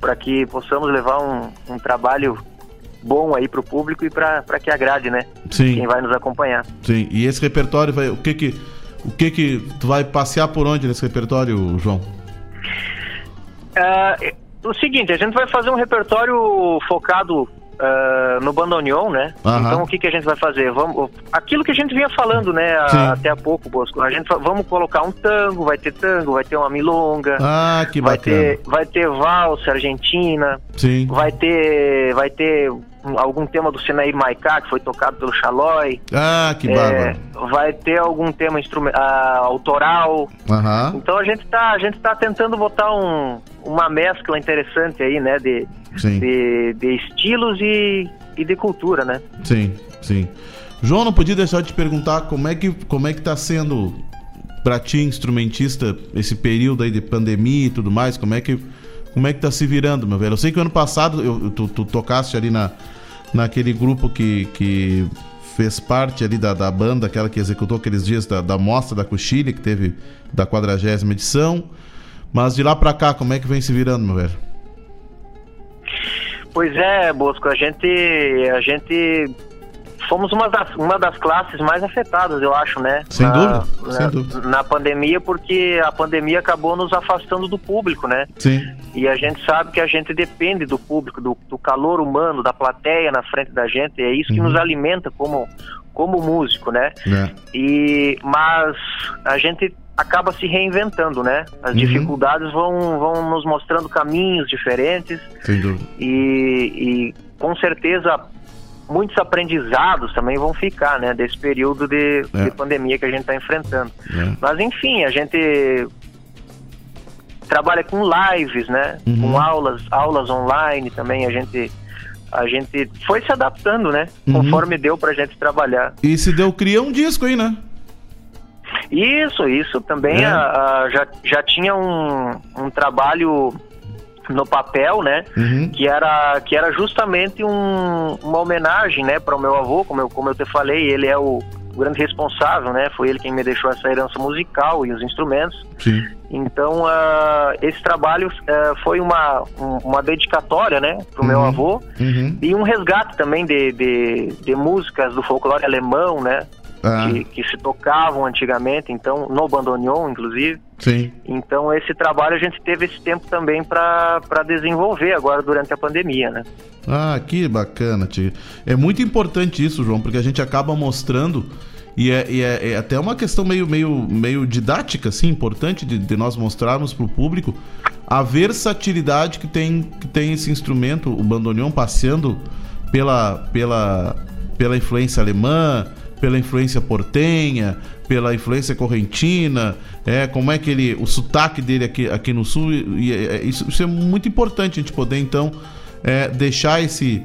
Speaker 12: para que possamos levar um, um trabalho bom aí pro público e para que agrade, né?
Speaker 1: Sim.
Speaker 12: Quem vai nos acompanhar.
Speaker 1: Sim. E esse repertório vai. O que que. O que que. Tu vai passear por onde nesse repertório, João?
Speaker 12: Ah, o seguinte, a gente vai fazer um repertório focado ah, no bandoneon, né?
Speaker 1: Aham.
Speaker 12: Então o que, que a gente vai fazer? Vamos, aquilo que a gente vinha falando, né, a- até há pouco, Bosco. A gente va- vamos colocar um tango, vai ter tango, vai ter uma milonga,
Speaker 1: Ah, que
Speaker 12: vai
Speaker 1: bacana.
Speaker 12: ter, vai ter valsa argentina,
Speaker 1: Sim.
Speaker 12: vai ter, vai ter algum tema do Sinaí Maicá que foi tocado pelo Xalói.
Speaker 1: Ah, que
Speaker 12: É,
Speaker 1: bárbaro.
Speaker 12: vai ter algum tema instrumen- ah, autoral.
Speaker 1: Aham.
Speaker 12: Então a gente tá, a gente tá tentando botar um, uma mescla interessante aí, né, de, de, de estilos e, e de cultura, né?
Speaker 1: Sim, sim. João, não podia deixar de te perguntar como é que, como é que tá sendo para ti, instrumentista, esse período aí de pandemia e tudo mais, como é que como é que tá se virando, meu velho? Eu sei que ano passado eu, tu, tu tocaste ali na, naquele grupo que, que fez parte ali da, da banda, aquela que executou aqueles dias da, da mostra da Cochilha, que teve da quadragésima edição. Mas de lá para cá, como é que vem se virando, meu velho?
Speaker 12: Pois é, Bosco, a gente, a gente fomos uma das, uma das classes mais afetadas, eu acho, né?
Speaker 1: Sem
Speaker 12: na,
Speaker 1: dúvida,
Speaker 12: na,
Speaker 1: sem dúvida.
Speaker 12: Na pandemia, porque a pandemia acabou nos afastando do público, né?
Speaker 1: Sim.
Speaker 12: E a gente sabe que a gente depende do público, do, do calor humano, da plateia na frente da gente, e é isso que
Speaker 1: Uhum.
Speaker 12: nos alimenta como, como músico, né?
Speaker 1: É.
Speaker 12: E, mas a gente acaba se reinventando, né? As
Speaker 1: Uhum.
Speaker 12: dificuldades vão, vão nos mostrando caminhos diferentes
Speaker 1: Sem dúvida.
Speaker 12: e, e com certeza muitos aprendizados também vão ficar, né? Desse período de,
Speaker 1: É.
Speaker 12: de pandemia que a gente está enfrentando.
Speaker 1: É.
Speaker 12: Mas enfim, a gente trabalha com lives, né?
Speaker 1: Uhum.
Speaker 12: Com aulas, aulas online também. A gente a gente foi se adaptando, né?
Speaker 1: Uhum.
Speaker 12: Conforme deu pra gente trabalhar.
Speaker 1: E se deu cria um disco aí, né?
Speaker 12: Isso, isso. Também
Speaker 1: É.
Speaker 12: a- a- já, já tinha um, um trabalho no papel, né?
Speaker 1: Uhum.
Speaker 12: Que era, que era justamente um- uma homenagem, né, para o meu avô, como eu, como eu te falei, ele é o, o grande responsável, né? Foi ele quem me deixou essa herança musical e os instrumentos.
Speaker 1: Sim.
Speaker 12: Então, ah, esse trabalho ah, foi uma, um- uma dedicatória, né, para o meu
Speaker 1: Uhum.
Speaker 12: avô
Speaker 1: Uhum.
Speaker 12: e um resgate também de, de, de músicas do folclore alemão, né?
Speaker 1: Ah,
Speaker 12: Que, que se tocavam antigamente, então, no bandoneon, inclusive.
Speaker 1: sim.
Speaker 12: Então, esse trabalho a gente teve esse tempo também para desenvolver agora durante a pandemia, né?
Speaker 1: Ah, que bacana, tio. É muito importante isso, João, porque a gente acaba mostrando e é, e é- é até uma questão meio, meio, meio didática, assim, importante de, de nós mostrarmos para o público a versatilidade que tem, que tem esse instrumento, o bandoneon, passeando pela, pela, pela influência alemã, pela influência portenha, pela influência correntina, é, como é que ele, o sotaque dele aqui, aqui no sul, e, é- é- isso, isso é muito importante a gente poder, então, é, deixar esse,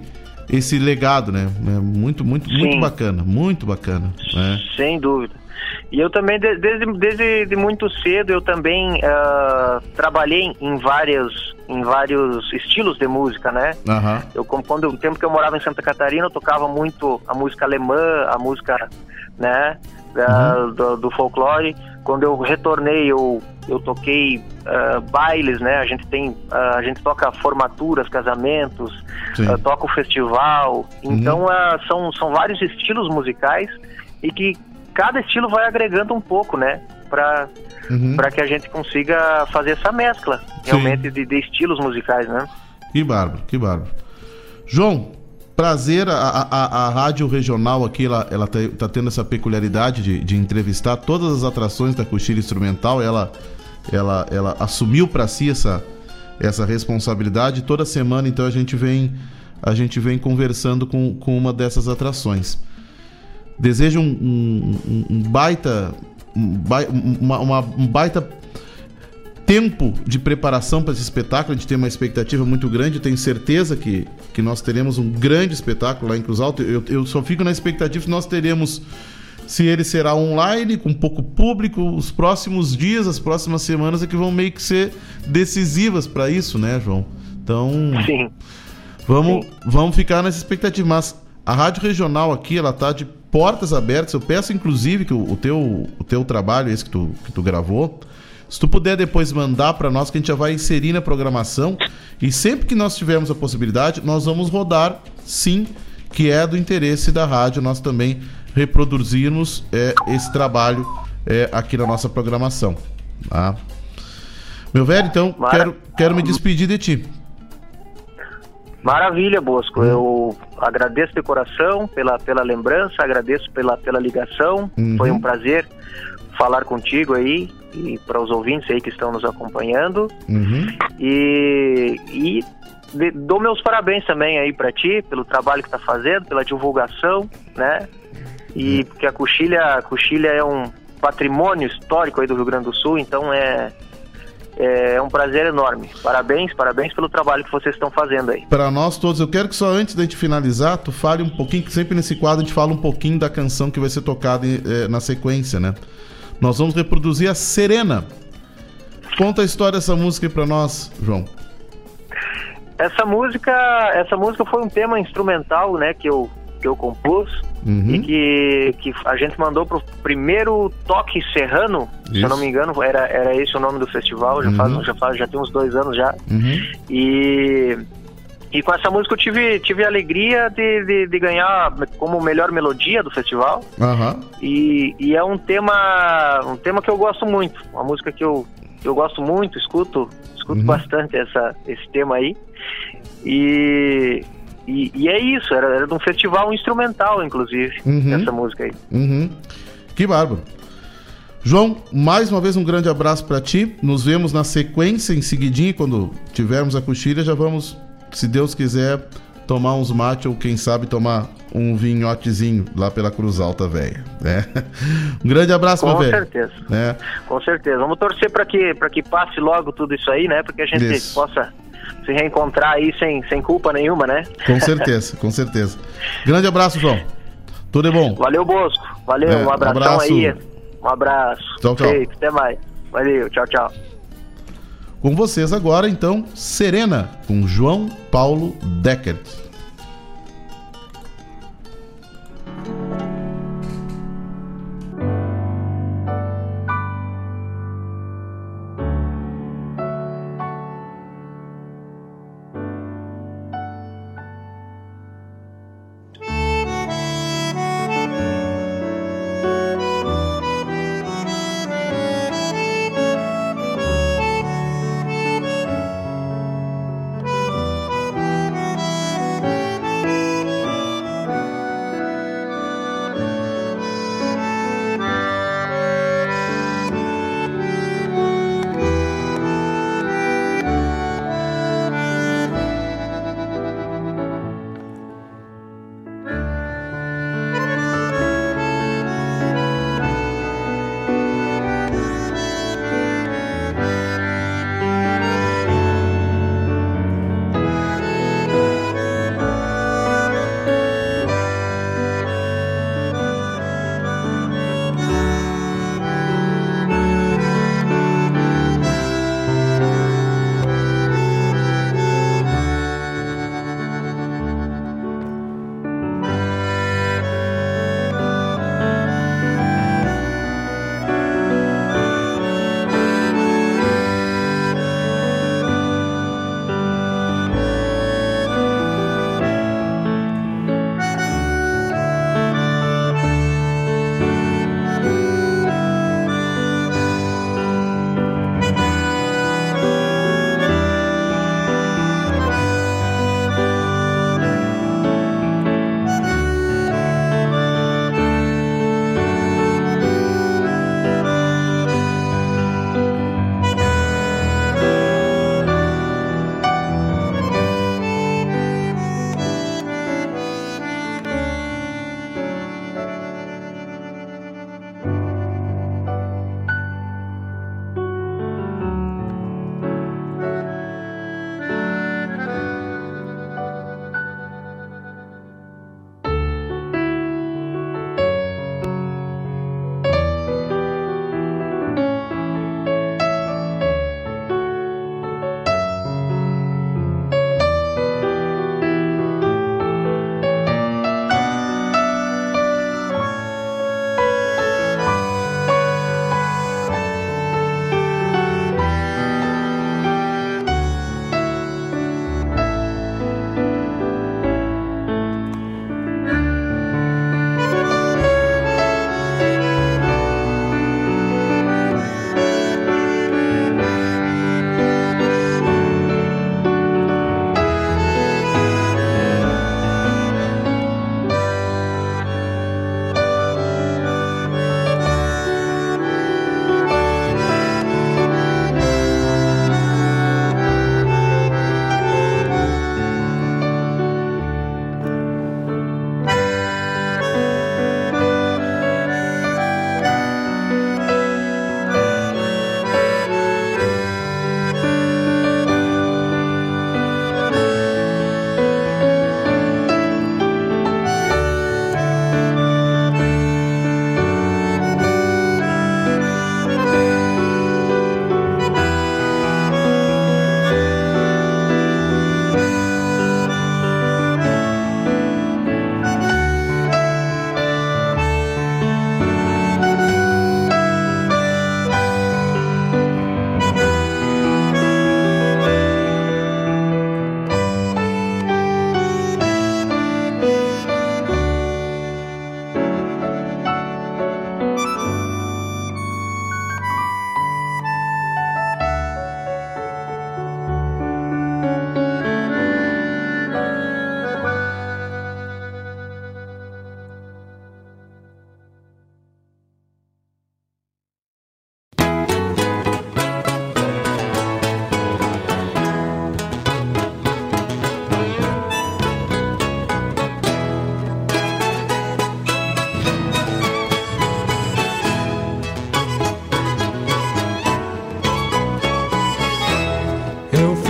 Speaker 1: esse legado, né? É muito, muito, muito
Speaker 12: Sim.
Speaker 1: bacana, muito bacana. né?
Speaker 12: Sem dúvida. E eu também, de- desde, desde de muito cedo, eu também ah, trabalhei em várias em vários estilos de música, né?
Speaker 1: Aham.
Speaker 12: Eu, quando o tempo que eu morava em Santa Catarina, eu tocava muito a música alemã, a música, né, da- do, do folclore. Quando eu retornei, eu, eu toquei ah, bailes, né? A gente tem, ah, a gente toca formaturas, casamentos, ah, toca o festival. Então, ah, são, são vários estilos musicais e que cada estilo vai agregando um pouco, né? Para
Speaker 1: Uhum.
Speaker 12: que a gente consiga fazer essa mescla realmente de, de estilos musicais, né?
Speaker 1: Que bárbaro, que bárbaro. João, prazer. A, a, a- rádio regional aqui, ela, ela tá, tá tendo essa peculiaridade de, de entrevistar todas as atrações da coxilha instrumental. Ela, ela, ela assumiu para si essa, essa responsabilidade. Toda semana, então, a gente vem, a gente vem conversando com, com uma dessas atrações. Desejo um- um- um baita. Um uma- uma- um baita tempo de preparação para esse espetáculo, a gente tem uma expectativa muito grande, tenho certeza que, que nós teremos um grande espetáculo lá em Cruz Alta. Eu, eu só fico na expectativa que nós teremos, se ele será online, com pouco público, os próximos dias, as próximas semanas é que vão meio que ser decisivas para isso, né, João? Então,
Speaker 12: Sim.
Speaker 1: Vamos, vamos ficar nessa expectativa. Mas a rádio regional aqui, ela tá de portas abertas. Eu peço, inclusive, que o, o teu, o teu trabalho, esse que tu, que tu gravou, se tu puder depois mandar para nós, que a gente já vai inserir na programação. E sempre que nós tivermos a possibilidade, nós vamos rodar, sim, que é do interesse da rádio, nós também reproduzirmos é, esse trabalho é, aqui na nossa programação. Tá? Meu velho, então, quero, quero me despedir de ti.
Speaker 12: Maravilha, Bosco. Eu agradeço de coração pela, pela lembrança, agradeço pela, pela ligação.
Speaker 1: Uhum.
Speaker 12: Foi um prazer falar contigo aí e para os ouvintes aí que estão nos acompanhando.
Speaker 1: Uhum.
Speaker 12: E, e de- dou meus parabéns também aí para ti pelo trabalho que tá fazendo, pela divulgação, né? E porque a Coxilha, a Coxilha é um patrimônio histórico aí do Rio Grande do Sul, então é é um prazer enorme. Parabéns, parabéns pelo trabalho que vocês estão fazendo aí.
Speaker 1: Para nós todos, eu quero que só antes da gente finalizar, tu fale um pouquinho, que sempre nesse quadro a gente fala um pouquinho da canção que vai ser tocada eh, na sequência, né? Nós vamos reproduzir a Serena. Conta a história dessa música aí pra nós, João.
Speaker 12: Essa música, essa música foi um tema instrumental, né, que eu que eu compus
Speaker 1: Uhum.
Speaker 12: e que, que a gente mandou pro primeiro Toque Serrano, se eu não me engano, era, era esse o nome do festival, já,
Speaker 1: Uhum.
Speaker 12: faz, já, faz, já tem uns dois anos já. E, e com essa música eu tive, tive a alegria de, de, de ganhar como melhor melodia do festival.
Speaker 1: Aham.
Speaker 12: E, e é um tema um tema que eu gosto muito, uma música que eu, eu gosto muito, escuto, escuto
Speaker 1: Uhum.
Speaker 12: bastante essa, esse tema aí. E, e, e é isso, era, era de um festival instrumental, inclusive,
Speaker 1: Uhum.
Speaker 12: essa música aí.
Speaker 1: Uhum. Que bárbaro. João, mais uma vez um grande abraço pra ti. Nos vemos na sequência, em seguidinho, quando tivermos a coxilha, já vamos, se Deus quiser, tomar uns mate ou quem sabe tomar um vinhotezinho lá pela Cruz Alta, velho. né? Um grande abraço, meu
Speaker 12: Com
Speaker 1: velho.
Speaker 12: certeza.
Speaker 1: É.
Speaker 12: Com certeza. Vamos torcer para que, pra que passe logo tudo isso aí, né? Para que a gente
Speaker 1: Isso.
Speaker 12: possa se reencontrar aí sem, sem culpa nenhuma, né?
Speaker 1: Com certeza, com certeza. Grande abraço, João. Tudo de bom.
Speaker 12: Valeu, Bosco. Valeu,
Speaker 1: É,
Speaker 12: um abração
Speaker 1: abraço.
Speaker 12: aí. Um abraço.
Speaker 1: Tchau, tchau.
Speaker 12: Feito, até mais. Valeu, tchau, tchau.
Speaker 1: Com vocês agora, então, Serena, com João Paulo Deckert.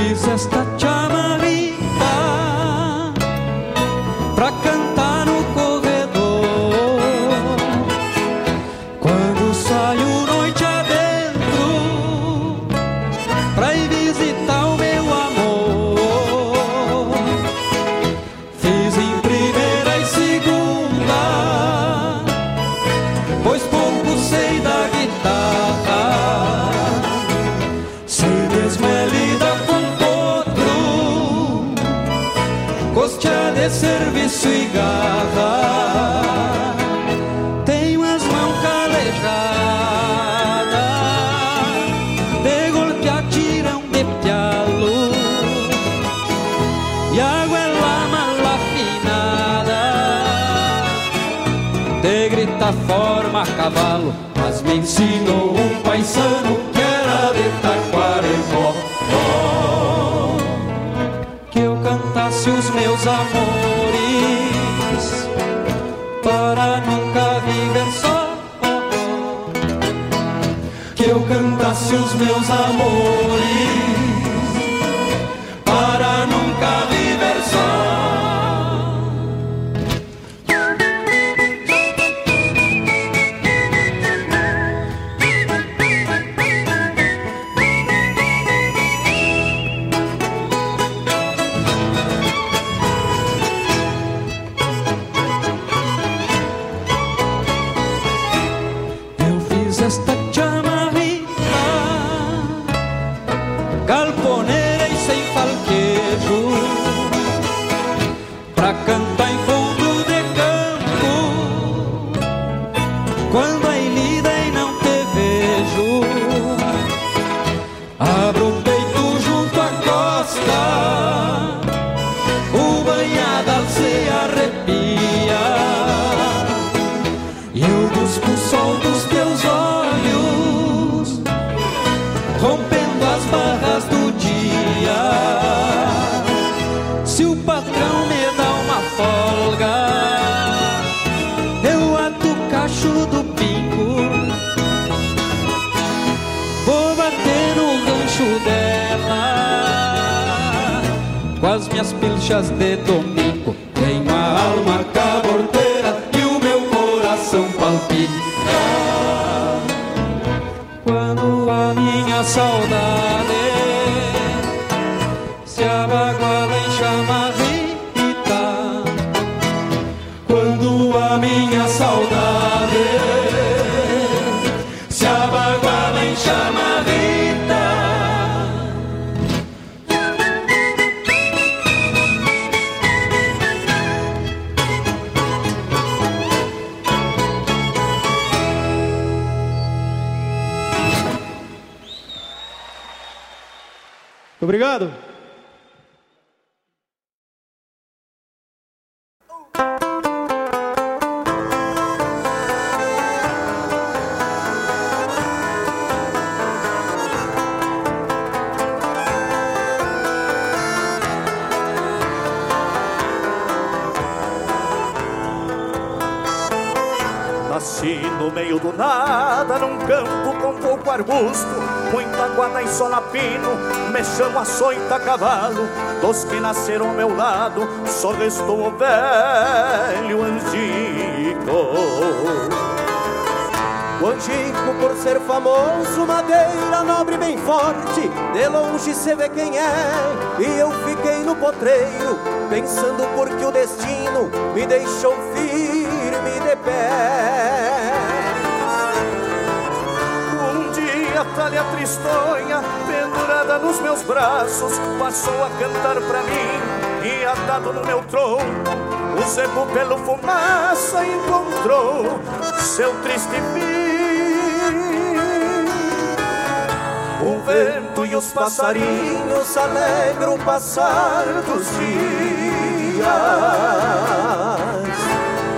Speaker 13: Dices esta
Speaker 14: chamarilla estou velho, Angico.
Speaker 15: O Angico, por ser famoso, madeira nobre bem forte, de longe se vê quem é. E eu fiquei no potreiro, pensando porque o destino me deixou firme de pé.
Speaker 14: Um dia a talha tristonha, pendurada nos meus braços, passou a cantar pra mim e atado no meu tronco, o zebu pelo fumaça encontrou seu triste fim.
Speaker 15: O vento e os passarinhos alegram o passar dos dias.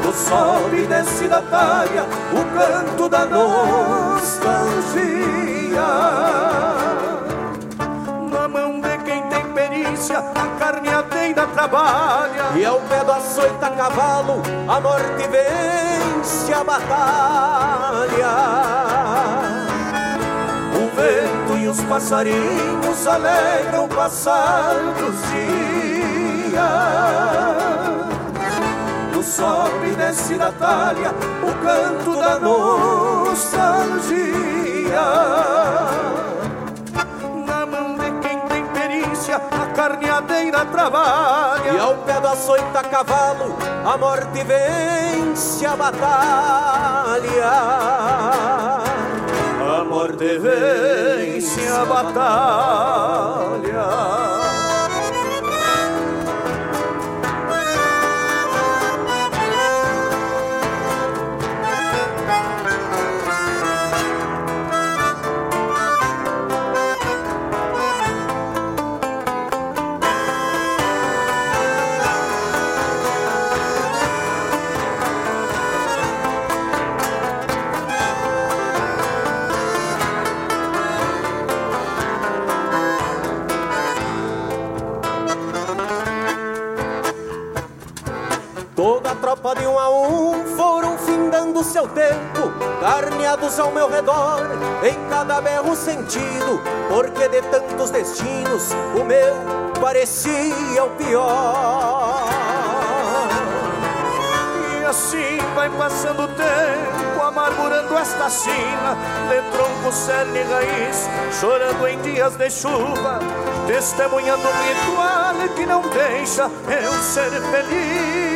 Speaker 15: Do sol e desce da palha o canto da nostalgia.
Speaker 14: Na mão de quem tem perícia, trabalha.
Speaker 15: E é ao pé do açoita cavalo, a morte vence a batalha. O vento e os passarinhos alegram o dias. No sobe e desce da talha, o canto da nostalgia. Carneadeira trabalha. E ao pé do açoita cavalo, a morte vence a batalha a morte vence a batalha. Tropa de um a um foram findando seu tempo, carneados ao meu redor, em cada berro sentido, porque de tantos destinos o meu parecia o pior. E assim vai passando o tempo, amargurando esta sina, de tronco, cerne e raiz, chorando em dias de chuva, testemunhando um ritual que não deixa eu ser feliz.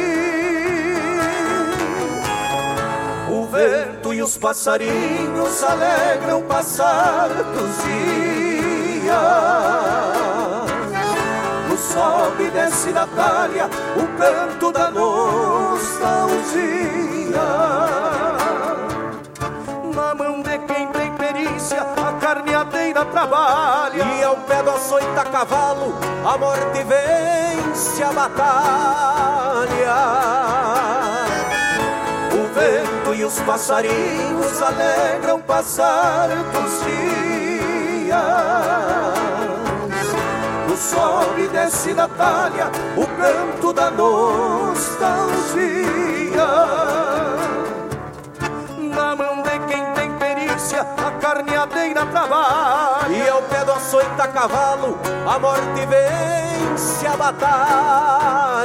Speaker 15: Vento e os passarinhos alegram o passar dos dias. O sobe e desce da talha o canto da nostalgia. Na mão de quem tem perícia, a carneadeira trabalha. E ao pé do açoita cavalo, a morte vence a batalha. Vento e os passarinhos alegram passar dos dias. O sol e desce da talha o canto da nostalgia. Na mão de quem tem perícia, a carneadeira trabalha. E ao pé do açoita cavalo, a morte vence a batalha.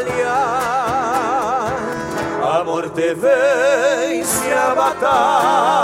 Speaker 15: A morte vence a batalha.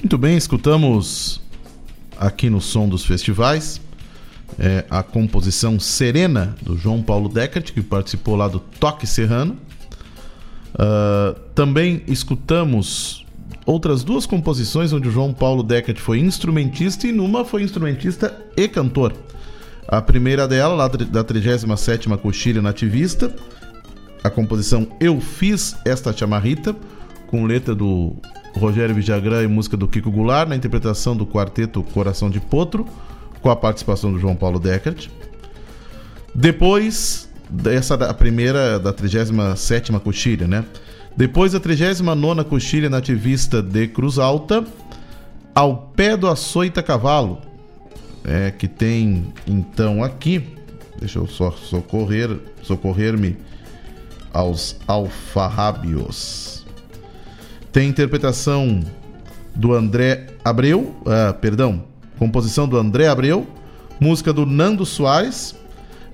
Speaker 1: Muito bem, escutamos aqui no Som dos Festivais é, a composição Serena do João Paulo Deckert, que participou lá do Toque Serrano. Ah, também escutamos outras duas composições onde o João Paulo Deckert foi instrumentista e numa foi instrumentista e cantor. A primeira dela, lá da 37ª Coxilha Nativista, a composição Eu Fiz Esta Chamarrita, com letra do Rogério Vijagrã e música do Kiko Goulart, na interpretação do quarteto Coração de Potro, com a participação do João Paulo Deckert. Depois dessa da primeira da 37ª Coxilha, né? Depois da 39ª Coxilha Nativista de Cruz Alta, ao pé do Açoita Cavalo, é, que tem então aqui, deixa eu só socorrer, socorrer-me aos alfarrábios. Tem interpretação do André Abreu, ah, perdão, composição do André Abreu, música do Nando Soares,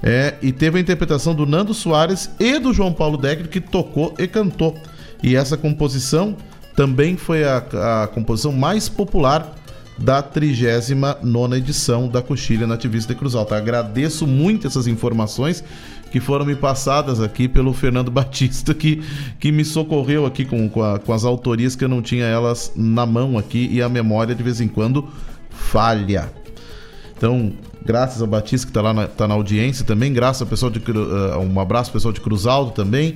Speaker 1: É, e teve a interpretação do Nando Soares e do João Paulo Decker, que tocou e cantou. E essa composição também foi a, a composição mais popular da 39 edição da Coxilha Nativista de Cruz Alta. Agradeço muito essas informações que foram me passadas aqui pelo Fernando Batista, que, que me socorreu aqui com, com, a, com as autorias que eu não tinha elas na mão aqui e a memória de vez em quando falha. Então, graças ao Batista que está lá na, tá na audiência também, graças ao pessoal de uh, um abraço pessoal de Cruz Alto também,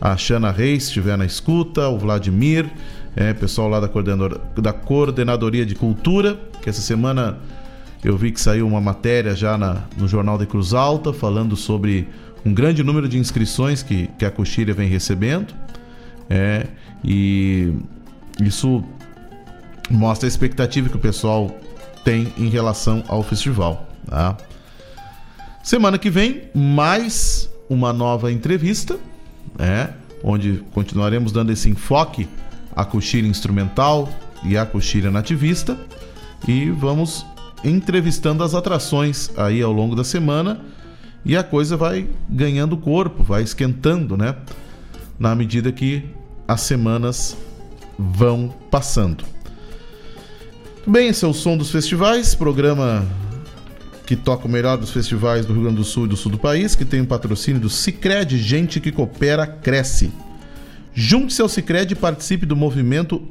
Speaker 1: a Xana Reis estiver na escuta, o Vladimir, é, pessoal lá da, coordenador, da Coordenadoria de Cultura, que essa semana eu vi que saiu uma matéria já na, no Jornal de Cruz Alta falando sobre um grande número de inscrições que, que a Coxilha vem recebendo. É, e isso mostra a expectativa que o pessoal tem em relação ao festival. Tá? Semana que vem, mais uma nova entrevista, é, onde continuaremos dando esse enfoque à coxilha instrumental e à coxilha nativista. E vamos entrevistando as atrações aí ao longo da semana e a coisa vai ganhando corpo, vai esquentando, né? Na medida que as semanas vão passando. Bem, esse é o som dos festivais, programa que toca o melhor dos festivais do Rio Grande do Sul e do sul do país, que tem um patrocínio do Cicred, gente que coopera, cresce. Junte-se ao Cicred e participe do movimento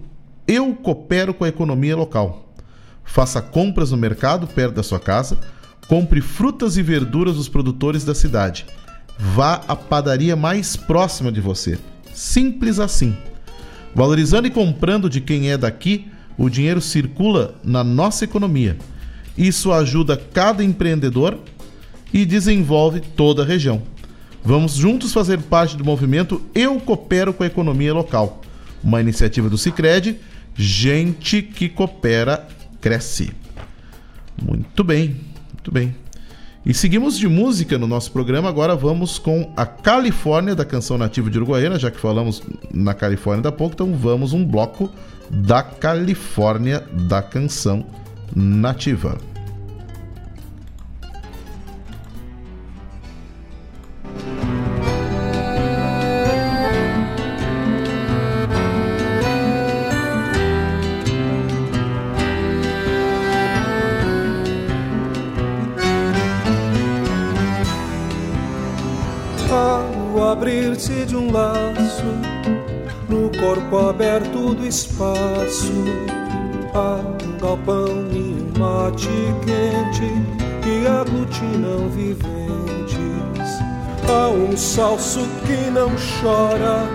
Speaker 1: Eu Coopero com a Economia Local. Faça compras no mercado perto da sua casa, compre frutas e verduras dos produtores da cidade. Vá à padaria mais próxima de você. Simples assim. Valorizando e comprando de quem é daqui, o dinheiro circula na nossa economia. Isso ajuda cada empreendedor e desenvolve toda a região. Vamos juntos fazer parte do movimento Eu Coopero com a Economia Local, uma iniciativa do Cicred, gente que coopera cresce. Muito bem, muito bem. E seguimos de música no nosso programa. Agora vamos com a Califórnia da canção nativa de Uruguaiana, já que falamos na Califórnia da pouco, então vamos um bloco da Califórnia da canção nativa.
Speaker 16: Abrir-se de um laço no corpo aberto do espaço. Há um galpão e um mate quente que aglutinam viventes. Há um salso que não chora,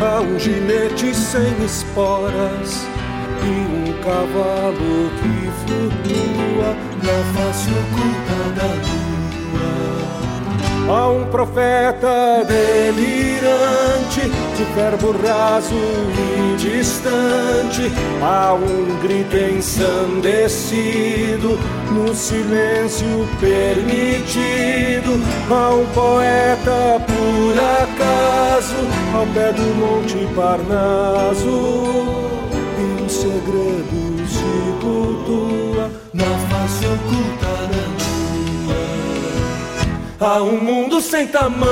Speaker 16: há um ginete sem esporas e um cavalo que flutua na face oculta da lua. Há um profeta delirante, de verbo raso e distante. Há um grito ensandecido, no silêncio permitido. Há um poeta por acaso, ao pé do Monte Parnaso. E um segredo se cultua na face oculta Há um mundo sem tamanho,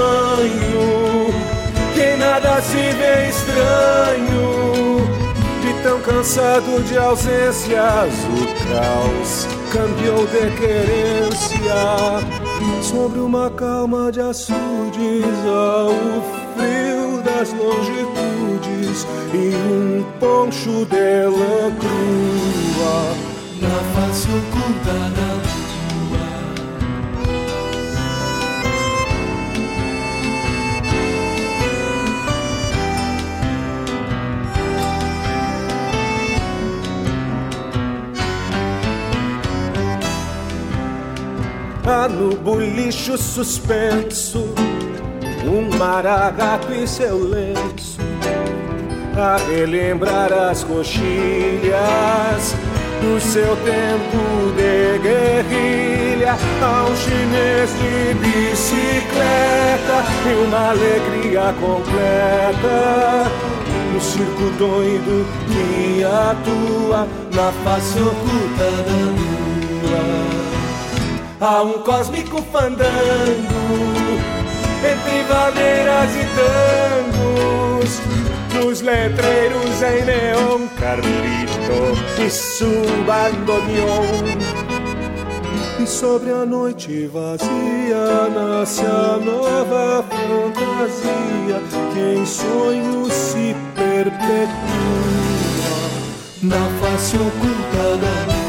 Speaker 16: que nada se vê estranho. De tão cansado de ausências, o caos cambiou de querência. Sobre uma calma de açudes, ao frio das longitudes e um poncho de lã crua na face oculta da No bulicho suspenso um maragato e seu lenço a relembrar as coxilhas do seu tempo de guerrilha. Há um chinês de bicicleta e uma alegria completa. No circo doido que atua na face oculta da. A um cósmico fandango entre vadeiras e tangos, nos letreiros em neon carlito e subbandoneon. E sobre a noite vazia nasce a nova fantasia que em sonhos se perpetua na face oculta da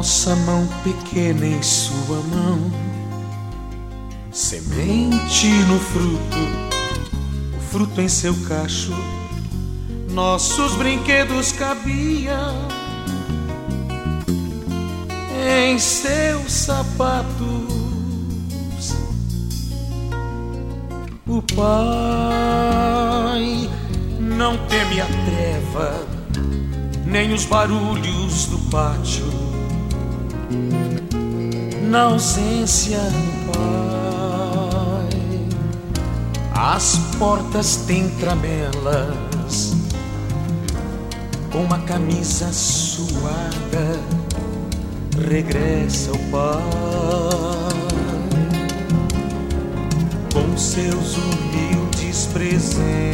Speaker 17: Nossa mão pequena em sua mão, semente no fruto, o fruto em seu cacho, nossos brinquedos cabiam em seus sapatos. O pai não teme a treva, nem os barulhos do pátio na ausência do pai. As portas têm tramelas, com uma camisa suada, regressa o pai, com seus humildes presentes.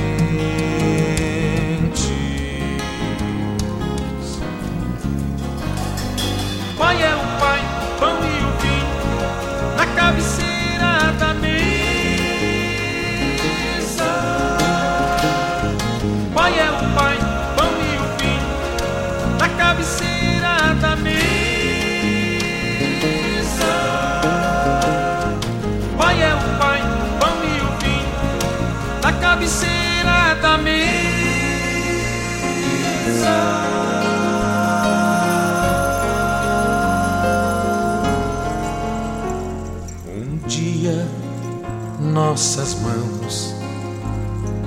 Speaker 17: Nossas mãos.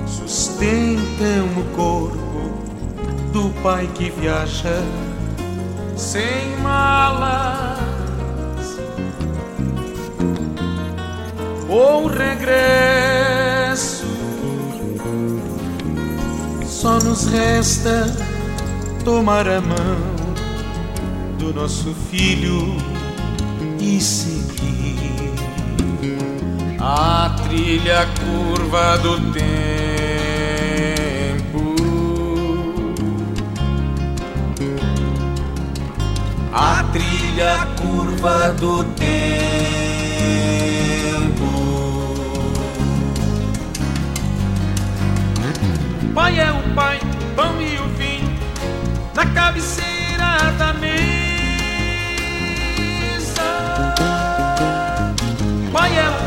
Speaker 17: Sustentam o corpo do pai que viaja sem malas. Ou regresso. Só nos resta tomar a mão do nosso filho e seguir. A trilha curva do tempo. A trilha curva do tempo. Pai é o pai, pão e o vinho na cabeceira da mesa. Pai é
Speaker 8: o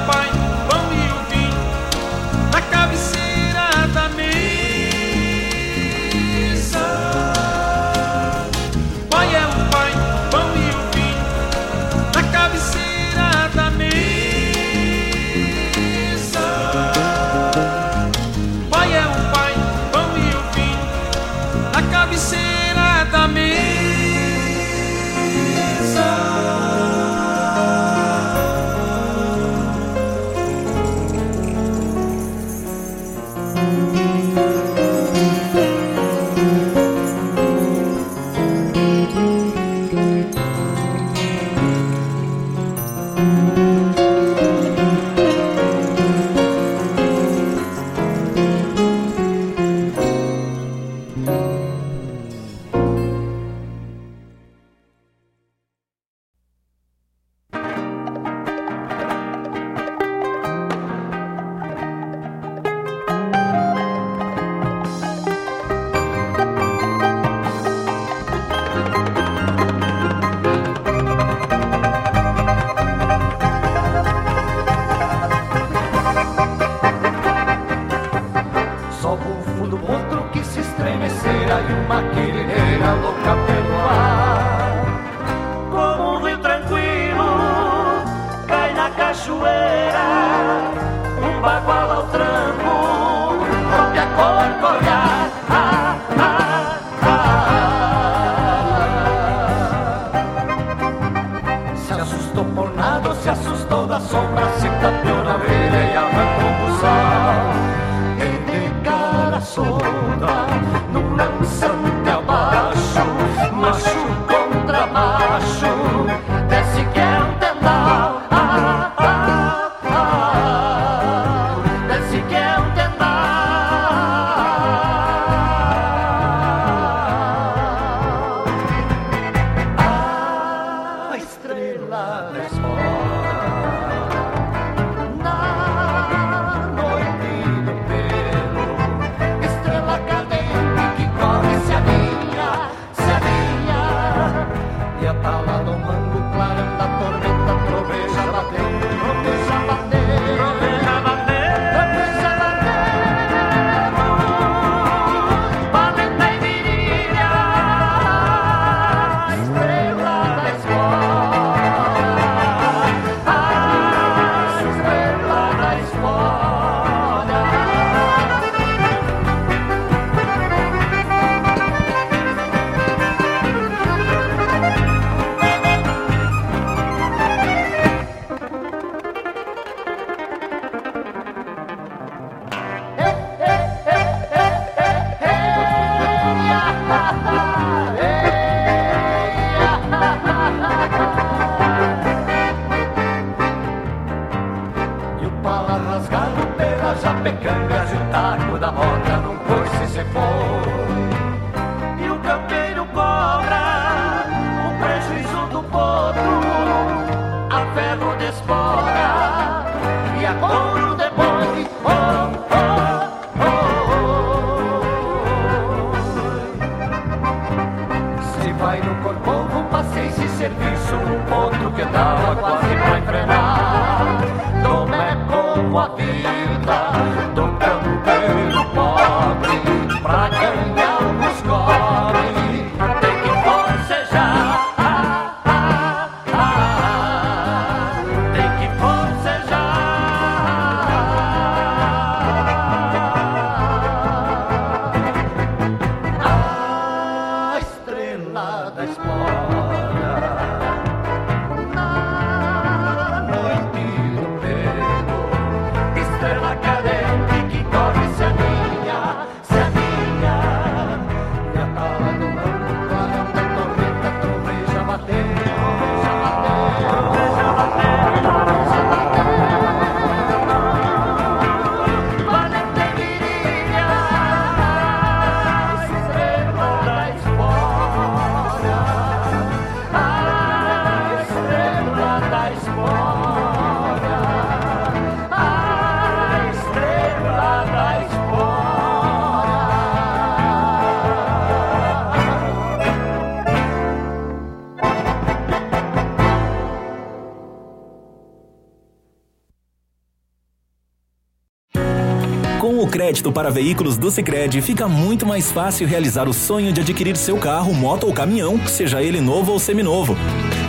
Speaker 8: crédito para veículos do Sicredi, fica muito mais fácil realizar o sonho de adquirir seu carro, moto ou caminhão, seja ele novo ou seminovo.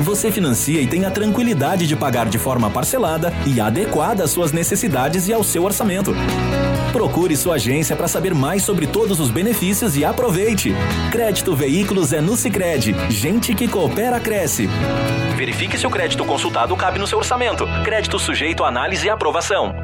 Speaker 8: Você financia e tem a tranquilidade de pagar de forma parcelada e adequada às suas necessidades e ao seu orçamento. Procure sua agência para saber mais sobre todos os benefícios e aproveite. Crédito Veículos é no Sicredi. Gente que coopera cresce. Verifique se o crédito consultado cabe no seu orçamento. Crédito sujeito a análise e aprovação.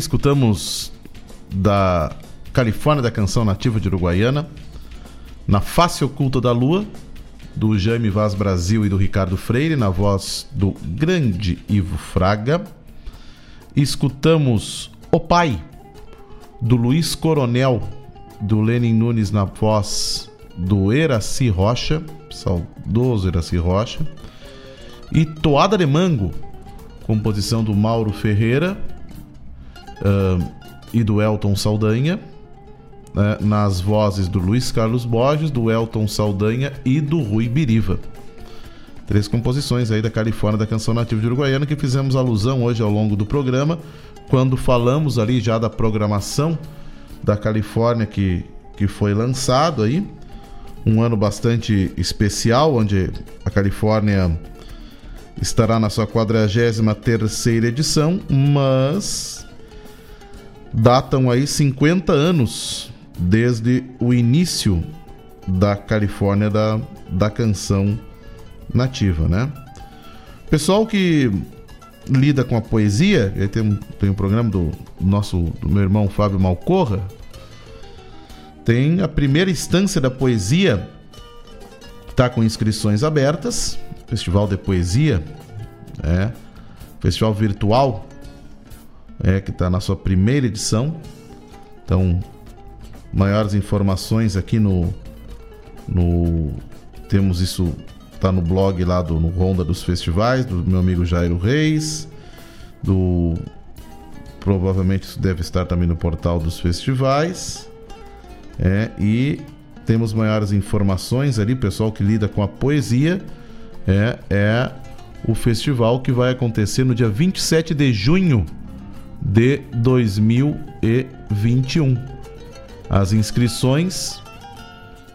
Speaker 1: Escutamos da Califórnia da Canção Nativa de Uruguaiana, na Face Oculta da Lua, do Jaime Vaz Brasil e do Ricardo Freire, na voz do grande Ivo Fraga. Escutamos O Pai, do Luiz Coronel, do Lenin Nunes na voz do Eraci Rocha, saudoso Eraci Rocha. E Toada de Mango, composição do Mauro Ferreira uh, e do Elton Saldanha, né, nas vozes do Luiz Carlos Borges, do Elton Saldanha e do Rui Biriva. Três composições aí da Califórnia da canção nativa de Uruguaiana que fizemos alusão hoje ao longo do programa, quando falamos ali já da programação da Califórnia que, que foi lançado aí. Um ano bastante especial, onde a Califórnia estará na sua 43 edição, mas datam aí 50 anos desde o início da Califórnia da, da canção nativa, né? Pessoal que lida com a poesia, tem, tem um programa do nosso do meu irmão Fábio Malcorra, tem a primeira instância da poesia, tá com inscrições abertas, Festival de Poesia, é, festival virtual, é que está na sua primeira edição. Então, maiores informações aqui no no temos isso tá no blog lá do no Ronda dos Festivais do meu amigo Jairo Reis, do provavelmente isso deve estar também no portal dos festivais. É, e temos maiores informações ali, pessoal que lida com a poesia, é, é o festival que vai acontecer no dia 27 de junho de 2021. As inscrições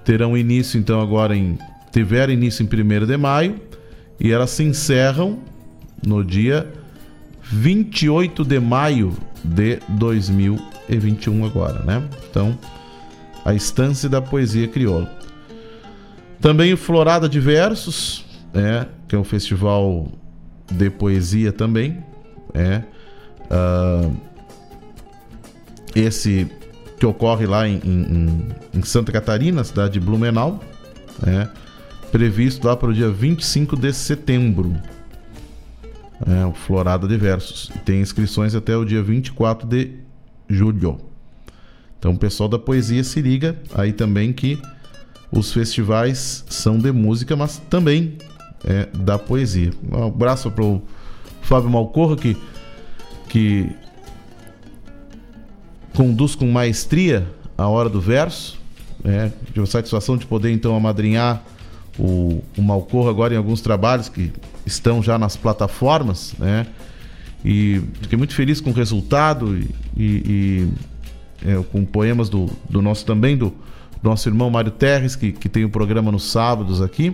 Speaker 1: terão início então agora em tiveram início em 1 de maio e elas se encerram no dia 28 de maio de 2021 agora, né? Então, a estância da poesia crioula. Também o Florada de Versos, é, que é um festival de poesia também, é uh, esse que ocorre lá em, em, em, Santa Catarina, cidade de Blumenau, é, previsto lá para o dia 25 de setembro. É, o Florada de Versos. Tem inscrições até o dia 24 de julho. Então, o pessoal da poesia se liga aí também que os festivais são de música, mas também é, da poesia. Um abraço para o Fábio Malcorra, que, que conduz com maestria a hora do verso. É, tive a satisfação de poder então amadrinhar o, o Malcorra agora em alguns trabalhos que estão já nas plataformas, né? E fiquei muito feliz com o resultado e, e, e é, com poemas do, do nosso também, do, do nosso irmão Mário Terres, que, que tem o um programa nos sábados aqui.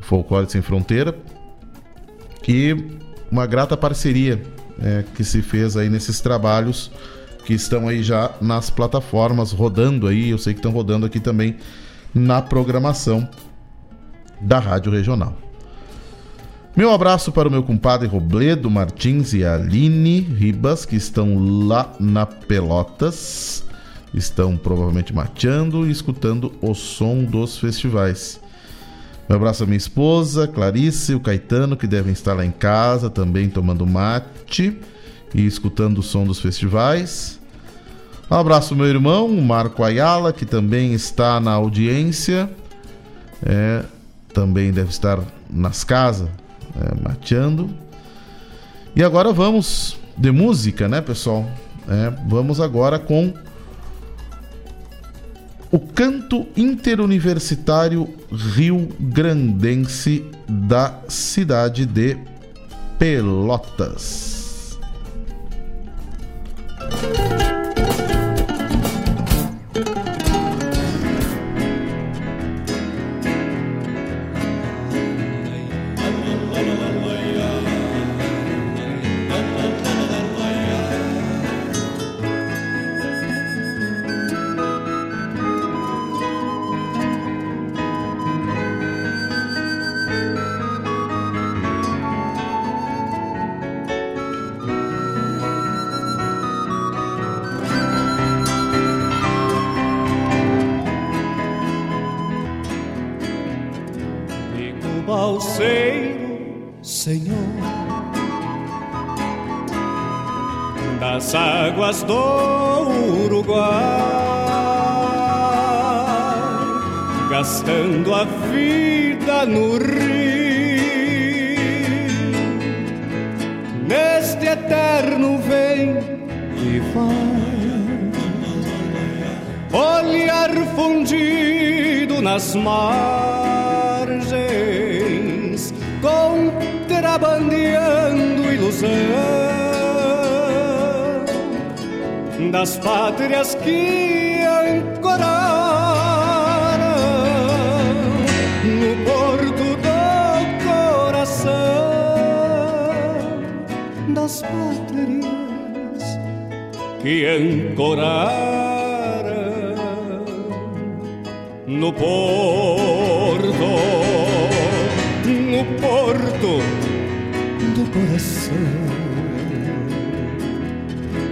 Speaker 1: Folclore Sem Fronteira. E uma grata parceria é, que se fez aí nesses trabalhos que estão aí já nas plataformas rodando aí. Eu sei que estão rodando aqui também na programação da Rádio Regional. Meu abraço para o meu compadre Robledo Martins e Aline Ribas, que estão lá na Pelotas. Estão provavelmente mateando e escutando o som dos festivais. Meu abraço à minha esposa, Clarice, o Caetano, que devem estar lá em casa também tomando mate e escutando o som dos festivais. Um abraço ao meu irmão, Marco Ayala, que também está na audiência. É, também deve estar nas casas, é, mateando. E agora vamos de música, né, pessoal? É, vamos agora com o canto interuniversitário Rio Grandense da cidade de Pelotas.
Speaker 7: Senhor, das águas do Uruguai, gastando a vida no rio, neste eterno vem e vai. Olhar fundido nas margens, contrabandeando ilusão das pátrias que ancoraram no porto do coração das pátrias que ancoraram no porto, no porto do coração.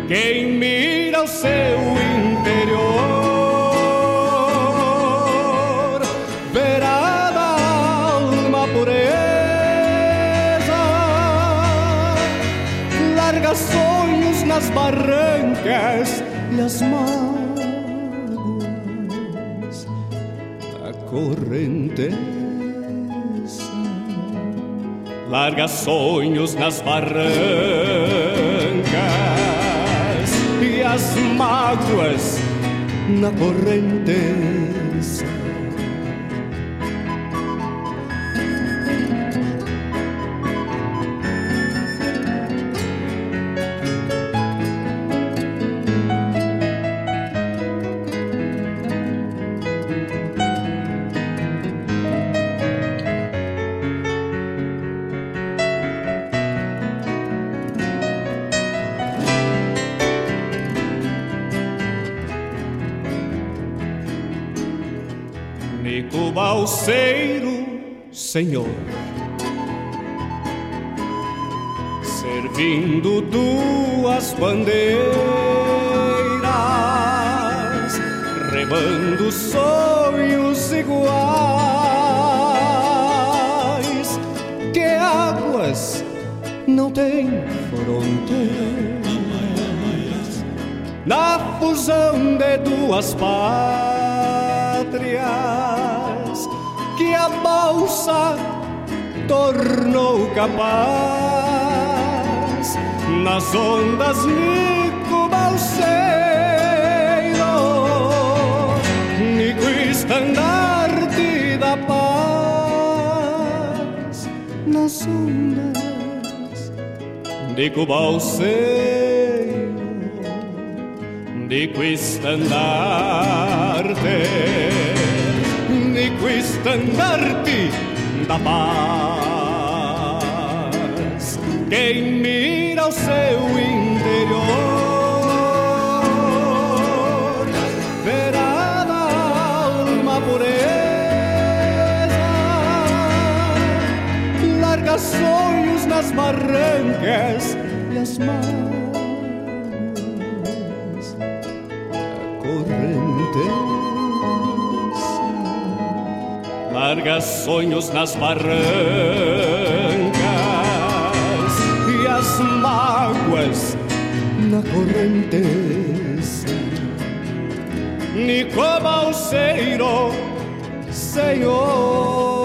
Speaker 7: Quem mira o seu interior verá da alma pureza, larga sonhos nas barrancas e as mágoas da correnteza. Larga sonhos nas barrancas e as mágoas na correnteza. Senhor, servindo duas bandeiras, remando sonhos iguais, que águas não têm fronteiras, na fusão de duas pátrias balsa tornou capaz nas ondas Nico Balseiro, Nico estandarte da paz nas ondas Nico Balseiro, Nico estandarte estandarte da paz. Quem mira o seu interior verá na alma pureza, larga sonhos nas barrancas e as mágoas larga sonhos nas barrancas e as mágoas na correnteza. Nico Balseiro, Senhor.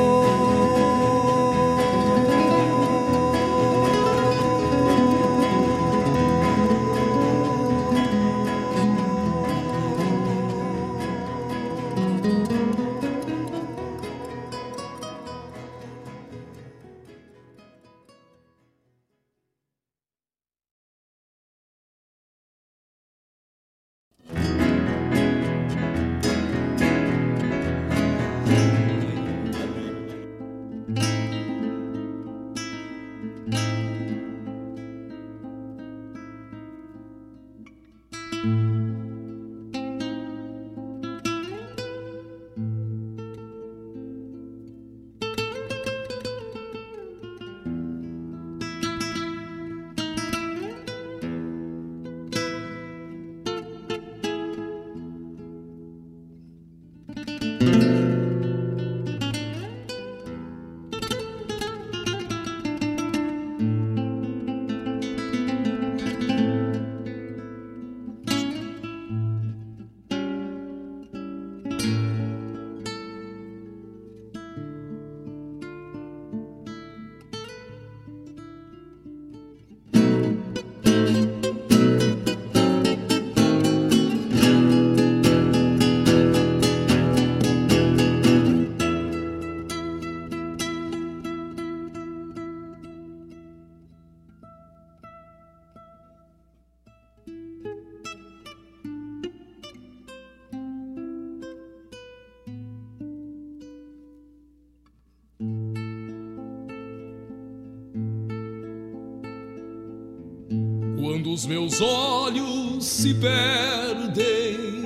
Speaker 18: Os meus olhos se perdem,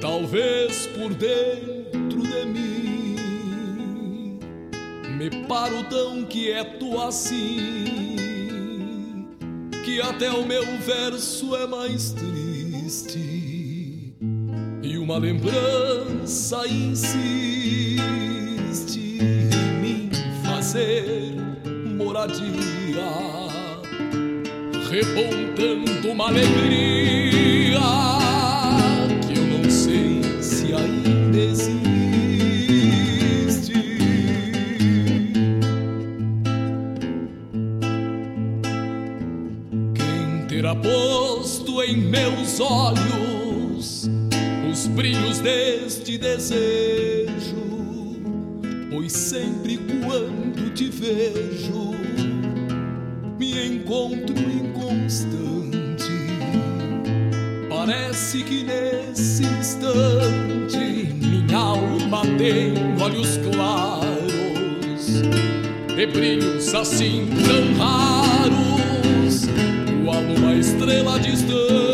Speaker 18: talvez por dentro de mim, me paro tão quieto assim, que até o meu verso é mais triste, e uma lembrança insiste em mim fazer moradia repontando uma alegria que eu não sei se ainda existe. Quem terá posto em meus olhos os brilhos deste desejo? Pois sempre quando te vejo encontro inconstante. Parece que nesse instante minha alma tem olhos claros e brilhos assim tão raros, qual uma estrela distante.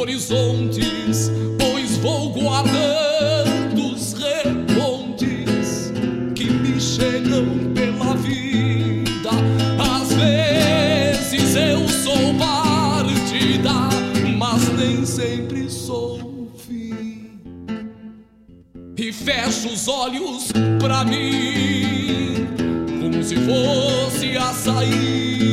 Speaker 18: Horizontes, pois vou guardando os repontes que me chegam pela vida. Às vezes eu sou partida, mas nem sempre sou fim. E fecho os olhos pra mim, como se fosse a saída.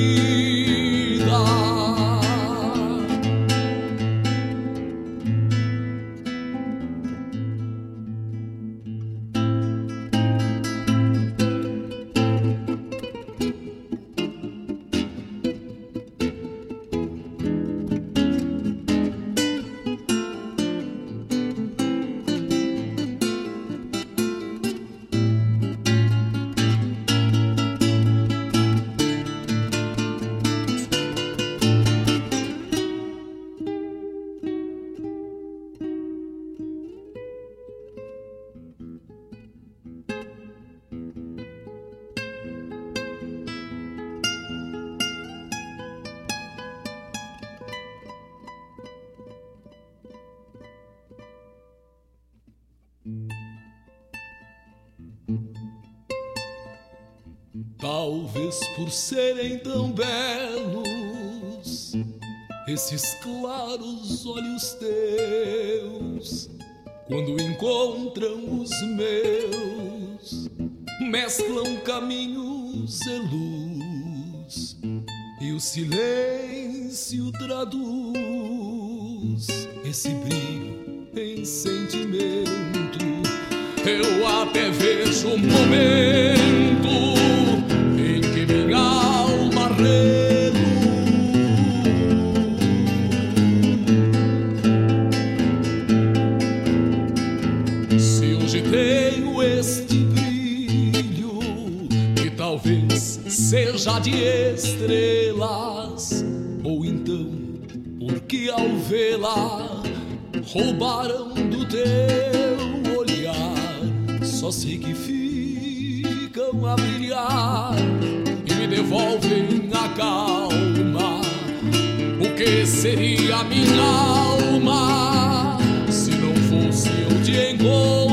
Speaker 18: Talvez por serem tão belos esses claros olhos teus, quando encontram os meus, mesclam caminhos e luz, e o silêncio traduz esse brilho em sentimento. Eu até vejo um momento seja de estrelas, ou então porque ao vê-la roubaram do teu olhar. Só sei que ficam a brilhar e me devolvem a calma. O que seria minha alma se não fosse eu te encontrar?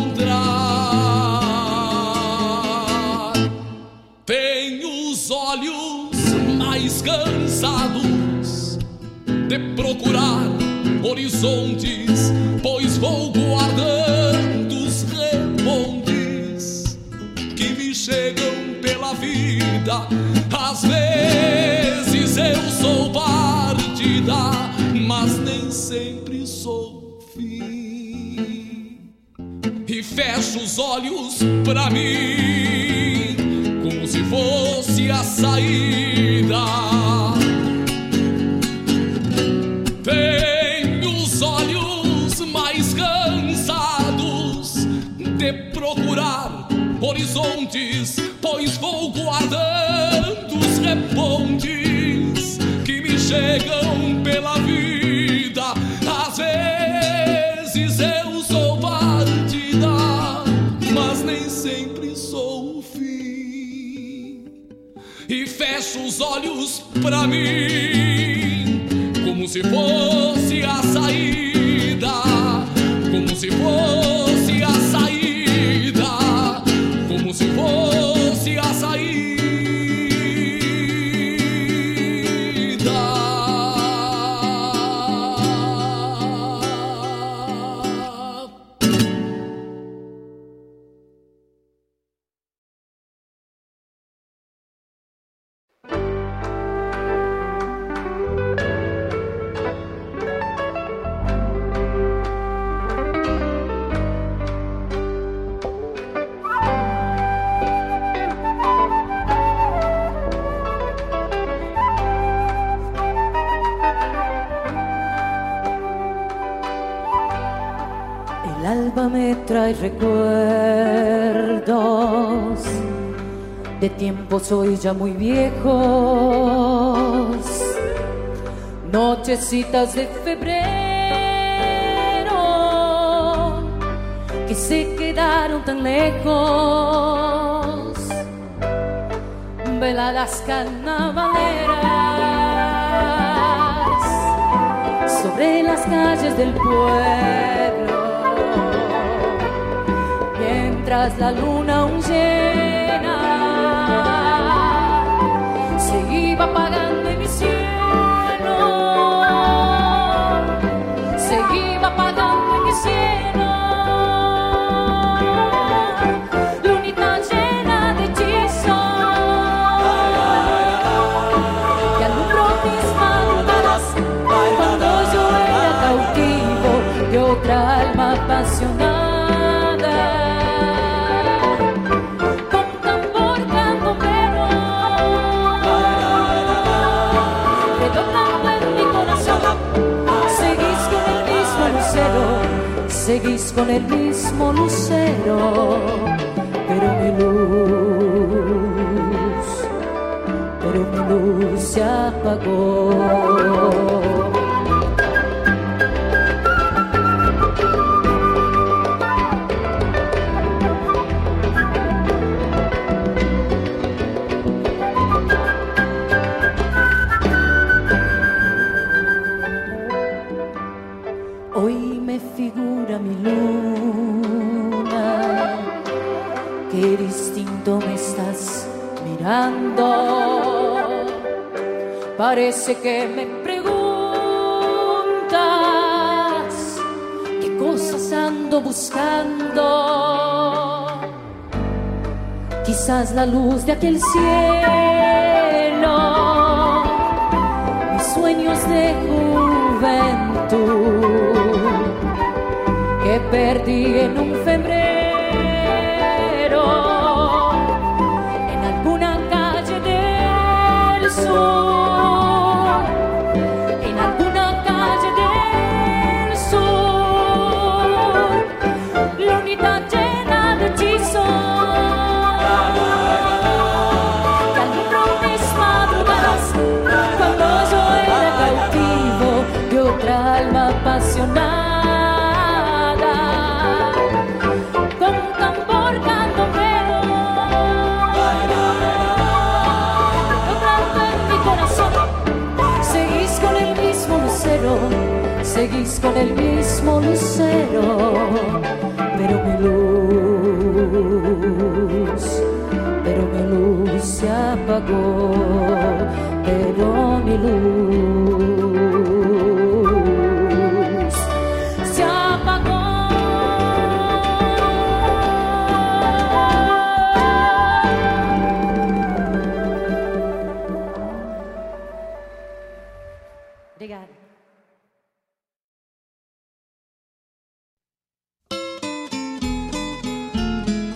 Speaker 18: Olhos mais cansados de procurar horizontes, pois vou guardando os repontes que me chegam pela vida. Às vezes eu sou partida, mas nem sempre sou fim. E fecho os olhos pra mim, como se fosse a saída. Tenho os olhos mais cansados de procurar horizontes, pois vou guardando os repontes que me chegam pela vida. Fecho os olhos pra mim, como se fosse a saída, como se fosse
Speaker 19: recuerdos de tiempos hoy ya muy viejos, nochecitas de febrero que se quedaron tan lejos, veladas carnavaleras sobre las calles del pueblo mientras la luna aún llena se apagando en mi cielo, se apagando en mi cielo. Con el mismo lucero, pero mi luz, pero mi luz se apagó. Parece que me preguntas qué cosas ando buscando. Quizás la luz de aquel cielo mis sueños de juventud que perdí en un febrero con el mismo lucero pero mi luz pero mi luz se apagó pero mi luz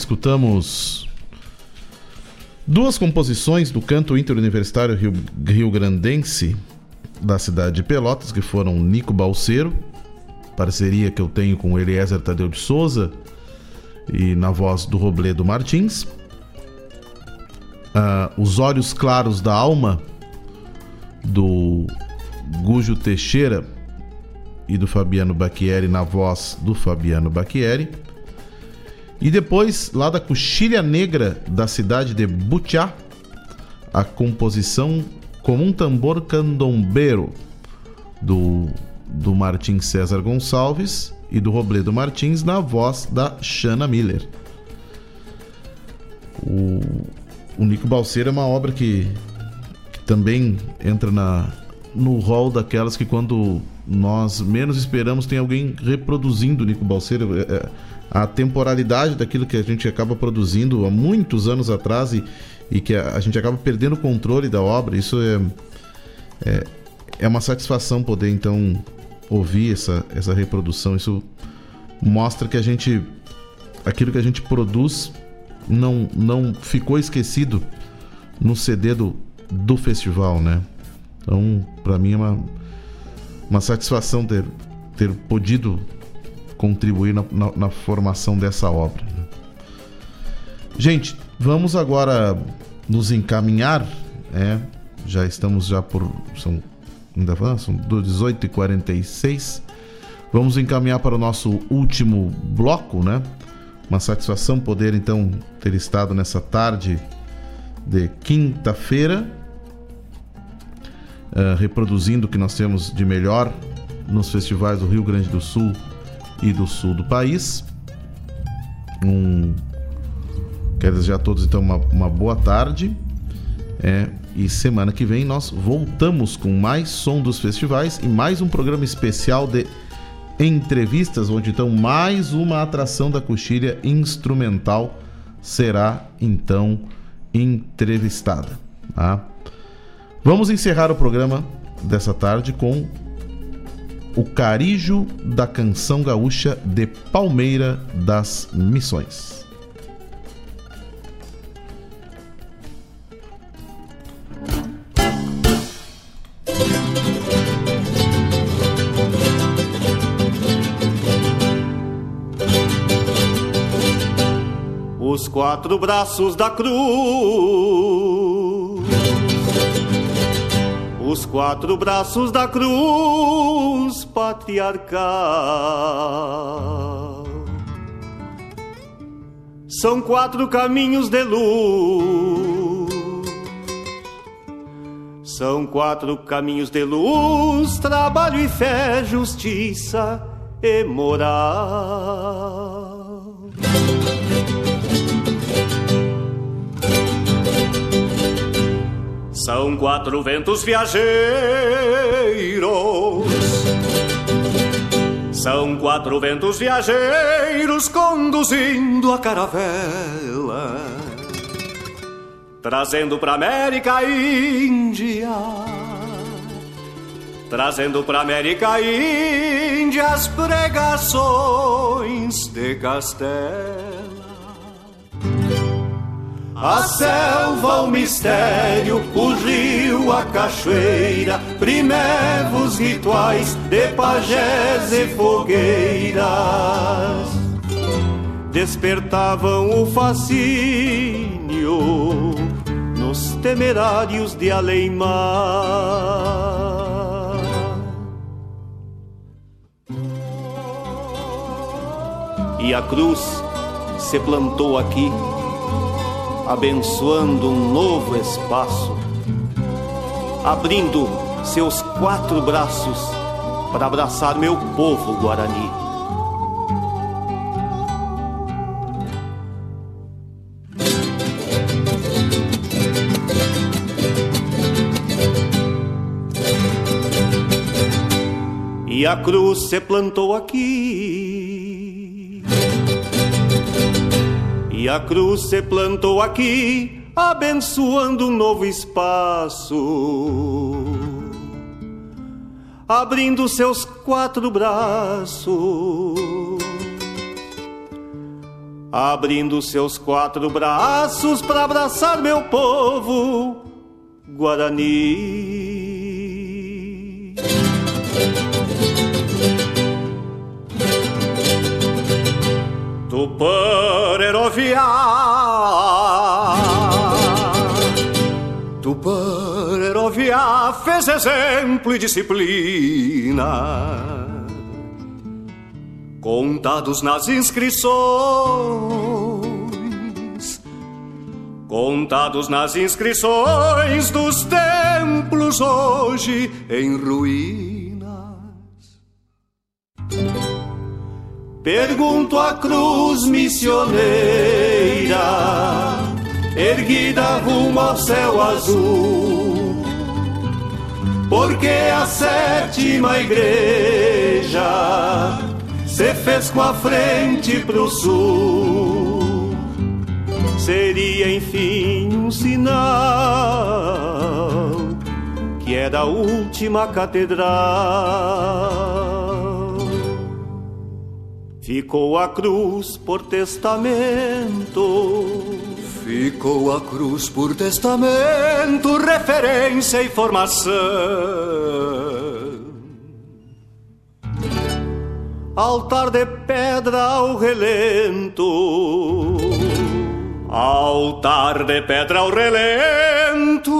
Speaker 1: Escutamos duas composições do canto interuniversitário Rio, Rio Grandense da cidade de Pelotas, que foram Nico Balseiro, parceria que eu tenho com Eliezer Tadeu de Souza e na voz do Robledo Martins. Ah, Os Olhos Claros da Alma, do Gujo Teixeira e do Fabiano Bacchieri na voz do Fabiano Bacchieri. E depois, lá da Coxilha Negra da cidade de Butiá, a composição Como um Tambor Candombeiro do, do Martim César Gonçalves e do Robledo Martins na voz da Shana Miller. O, o Nico Balseiro é uma obra que, que também entra na, no rol daquelas que quando nós menos esperamos tem alguém reproduzindo o Nico Balseiro. É, é, a temporalidade daquilo que a gente acaba produzindo há muitos anos atrás e, e que a, a gente acaba perdendo o controle da obra, isso é, é, é uma satisfação poder então ouvir essa, essa reprodução. Isso mostra que a gente aquilo que a gente produz não, não ficou esquecido no CD do, do festival, né? Então, para mim é uma, uma satisfação ter, ter podido contribuir na, na, na formação dessa obra. né? Gente, vamos agora nos encaminhar, né? Já estamos já por são ainda van- são 18h46. Vamos encaminhar para o nosso último bloco, né? Uma satisfação poder então ter estado nessa tarde de quinta-feira eh, reproduzindo o que nós temos de melhor nos festivais do Rio Grande do Sul e do sul do país. Um, quero desejar a todos então uma, uma boa tarde. É, e semana que vem nós voltamos com mais som dos festivais e mais um programa especial de entrevistas, onde então mais uma atração da coxilha instrumental será então entrevistada. Tá? Vamos encerrar o programa dessa tarde com o Carijo da Canção Gaúcha de Palmeira das Missões.
Speaker 2: Os quatro braços da cruz, os quatro braços da cruz patriarcal. São quatro caminhos de luz, são quatro caminhos de luz, trabalho e fé, justiça e moral. São quatro ventos viajeiros, são quatro ventos viajeiros conduzindo a caravela, trazendo pra América Índia, trazendo pra América Índia as pregações de Castela. A selva, o mistério, o rio, a cachoeira, primevos rituais de pajés e fogueiras despertavam o fascínio nos temerários de além-mar.
Speaker 15: E a cruz se plantou aqui, abençoando um novo espaço, abrindo seus quatro braços para abraçar meu povo guarani. E a cruz se plantou aqui. E a cruz se plantou aqui, abençoando um novo espaço. Abrindo seus quatro braços. Abrindo seus quatro braços para abraçar meu povo Guarani. Tuparerovia Tuparerovia fez exemplo e disciplina. Contados nas inscrições. Contados nas inscrições dos templos hoje em ruínas Pergunto à cruz missioneira, erguida rumo ao céu azul, porque a sétima igreja se fez com a frente pro sul. Seria enfim um sinal que é da última catedral. Ficou a cruz por testamento. Ficou a cruz por testamento, referência e formação. Altar de pedra ao relento. Altar de pedra ao relento.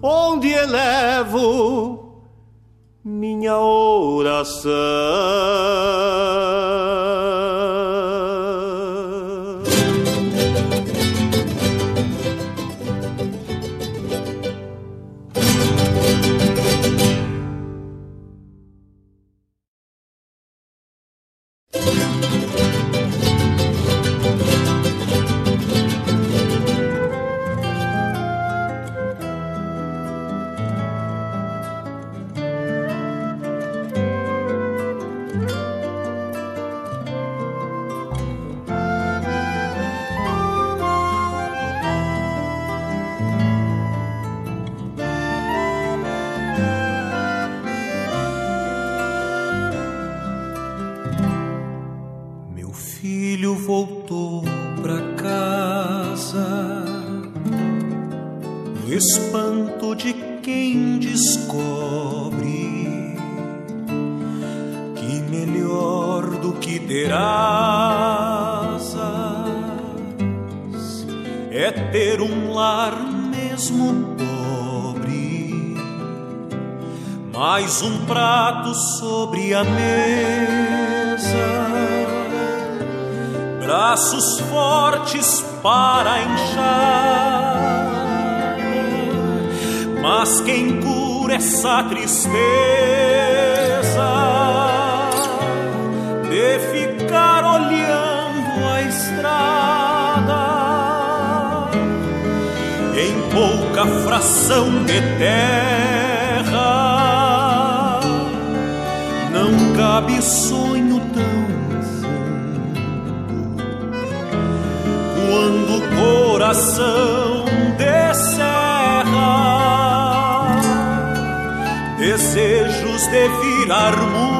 Speaker 15: Onde elevo minha oração.
Speaker 6: Tristeza de ficar olhando a estrada em pouca fração de terra? Não cabe sonho de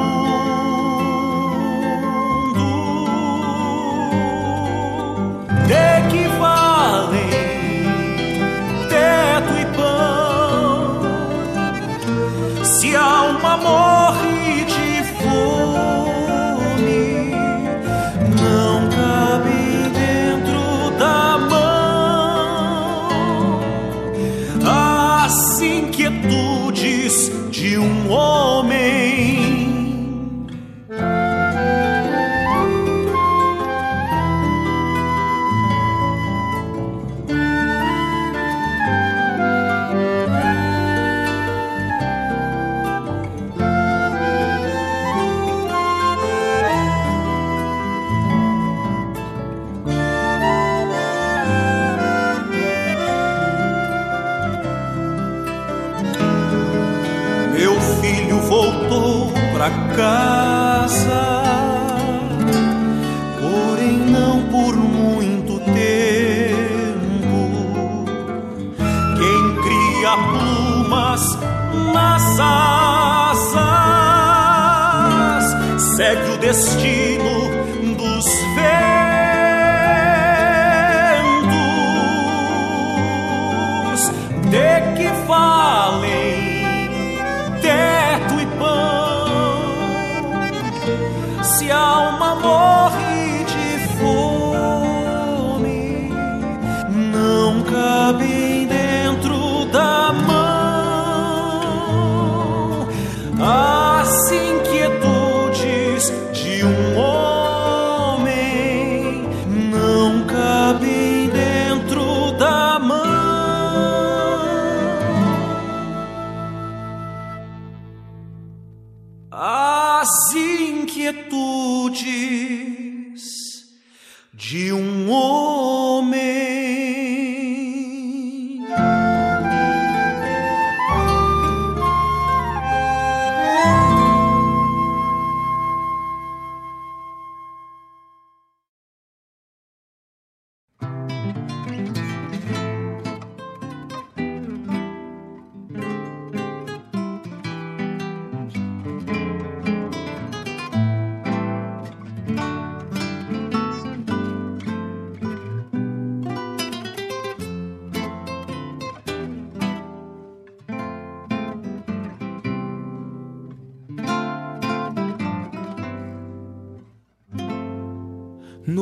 Speaker 6: se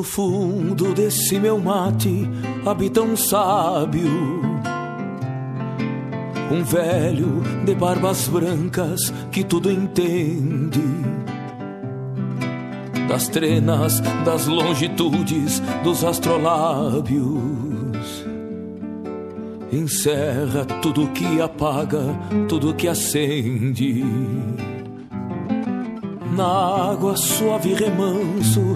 Speaker 18: fundo desse meu mate habita um sábio, um velho de barbas brancas que tudo entende. Das trenas, das longitudes, dos astrolábios. Encerra tudo que apaga, tudo que acende. Na água suave remanso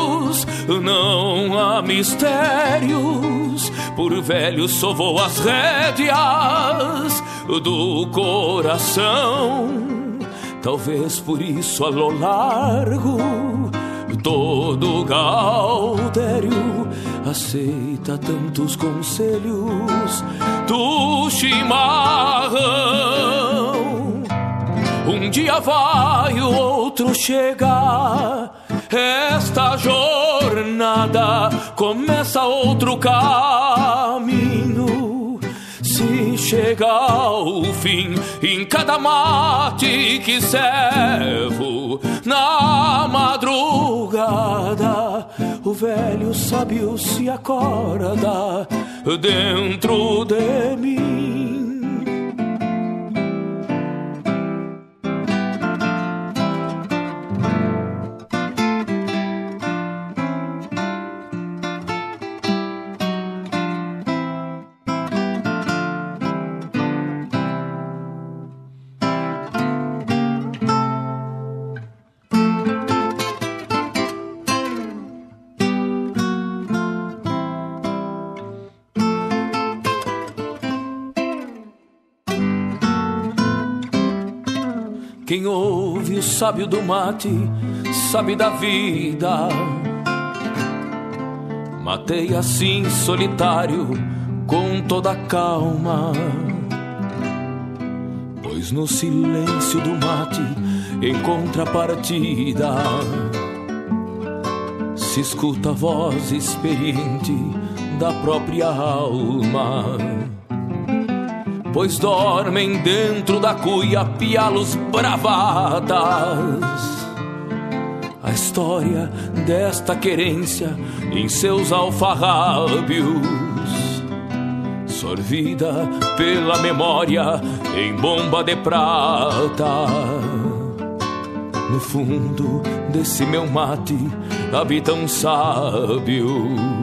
Speaker 18: não há mistérios. Por velho sovou as rédeas do coração. Talvez por isso a lo largo todo Gaudério aceita tantos conselhos do chimarrão. Um dia vai, o outro chega. Esta jornada começa outro caminho. Se chega ao fim, em cada mate que servo, na madrugada, o velho sábio se acorda dentro de mim. Quem ouve o sábio do mate sabe da vida. Matei assim solitário com toda calma. Pois no silêncio do mate encontra partida. Se escuta a voz experiente da própria alma pois dormem dentro da cuia pialos bravadas. A história desta querência em seus alfarrábios, sorvida pela memória em bomba de prata. No fundo desse meu mate habita um sábio.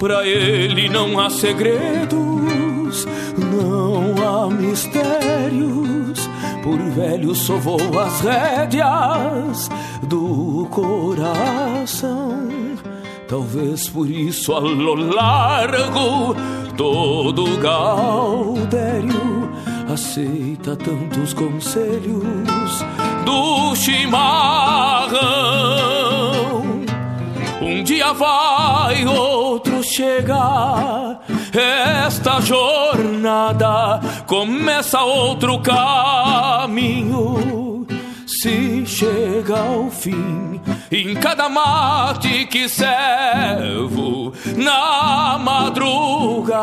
Speaker 18: Pra ele não há segredos, não há mistérios. Por velho sovou as rédeas do coração. Talvez por isso a lo largo todo Gaudério aceita tantos conselhos do chimarrão. Um dia vai, outro chega. Esta jornada começa outro caminho. Se chega ao fim, em cada mate que servo na madrugada,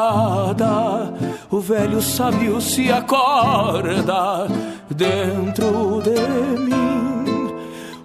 Speaker 18: o velho sábio se acorda dentro de mim.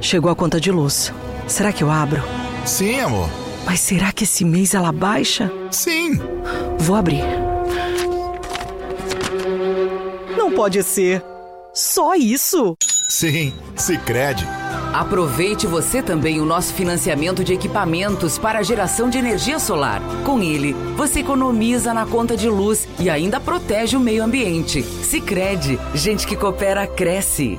Speaker 20: chegou a conta de luz. Será que eu abro?
Speaker 21: Sim, amor.
Speaker 20: Mas será que esse mês ela baixa?
Speaker 21: Sim.
Speaker 20: Vou abrir. Não pode ser. Só isso?
Speaker 21: Sim, Sicredi.
Speaker 22: Aproveite você também o nosso financiamento de equipamentos para a geração de energia solar. Com ele, você economiza na conta de luz e ainda protege o meio ambiente. Sicredi, gente que coopera cresce.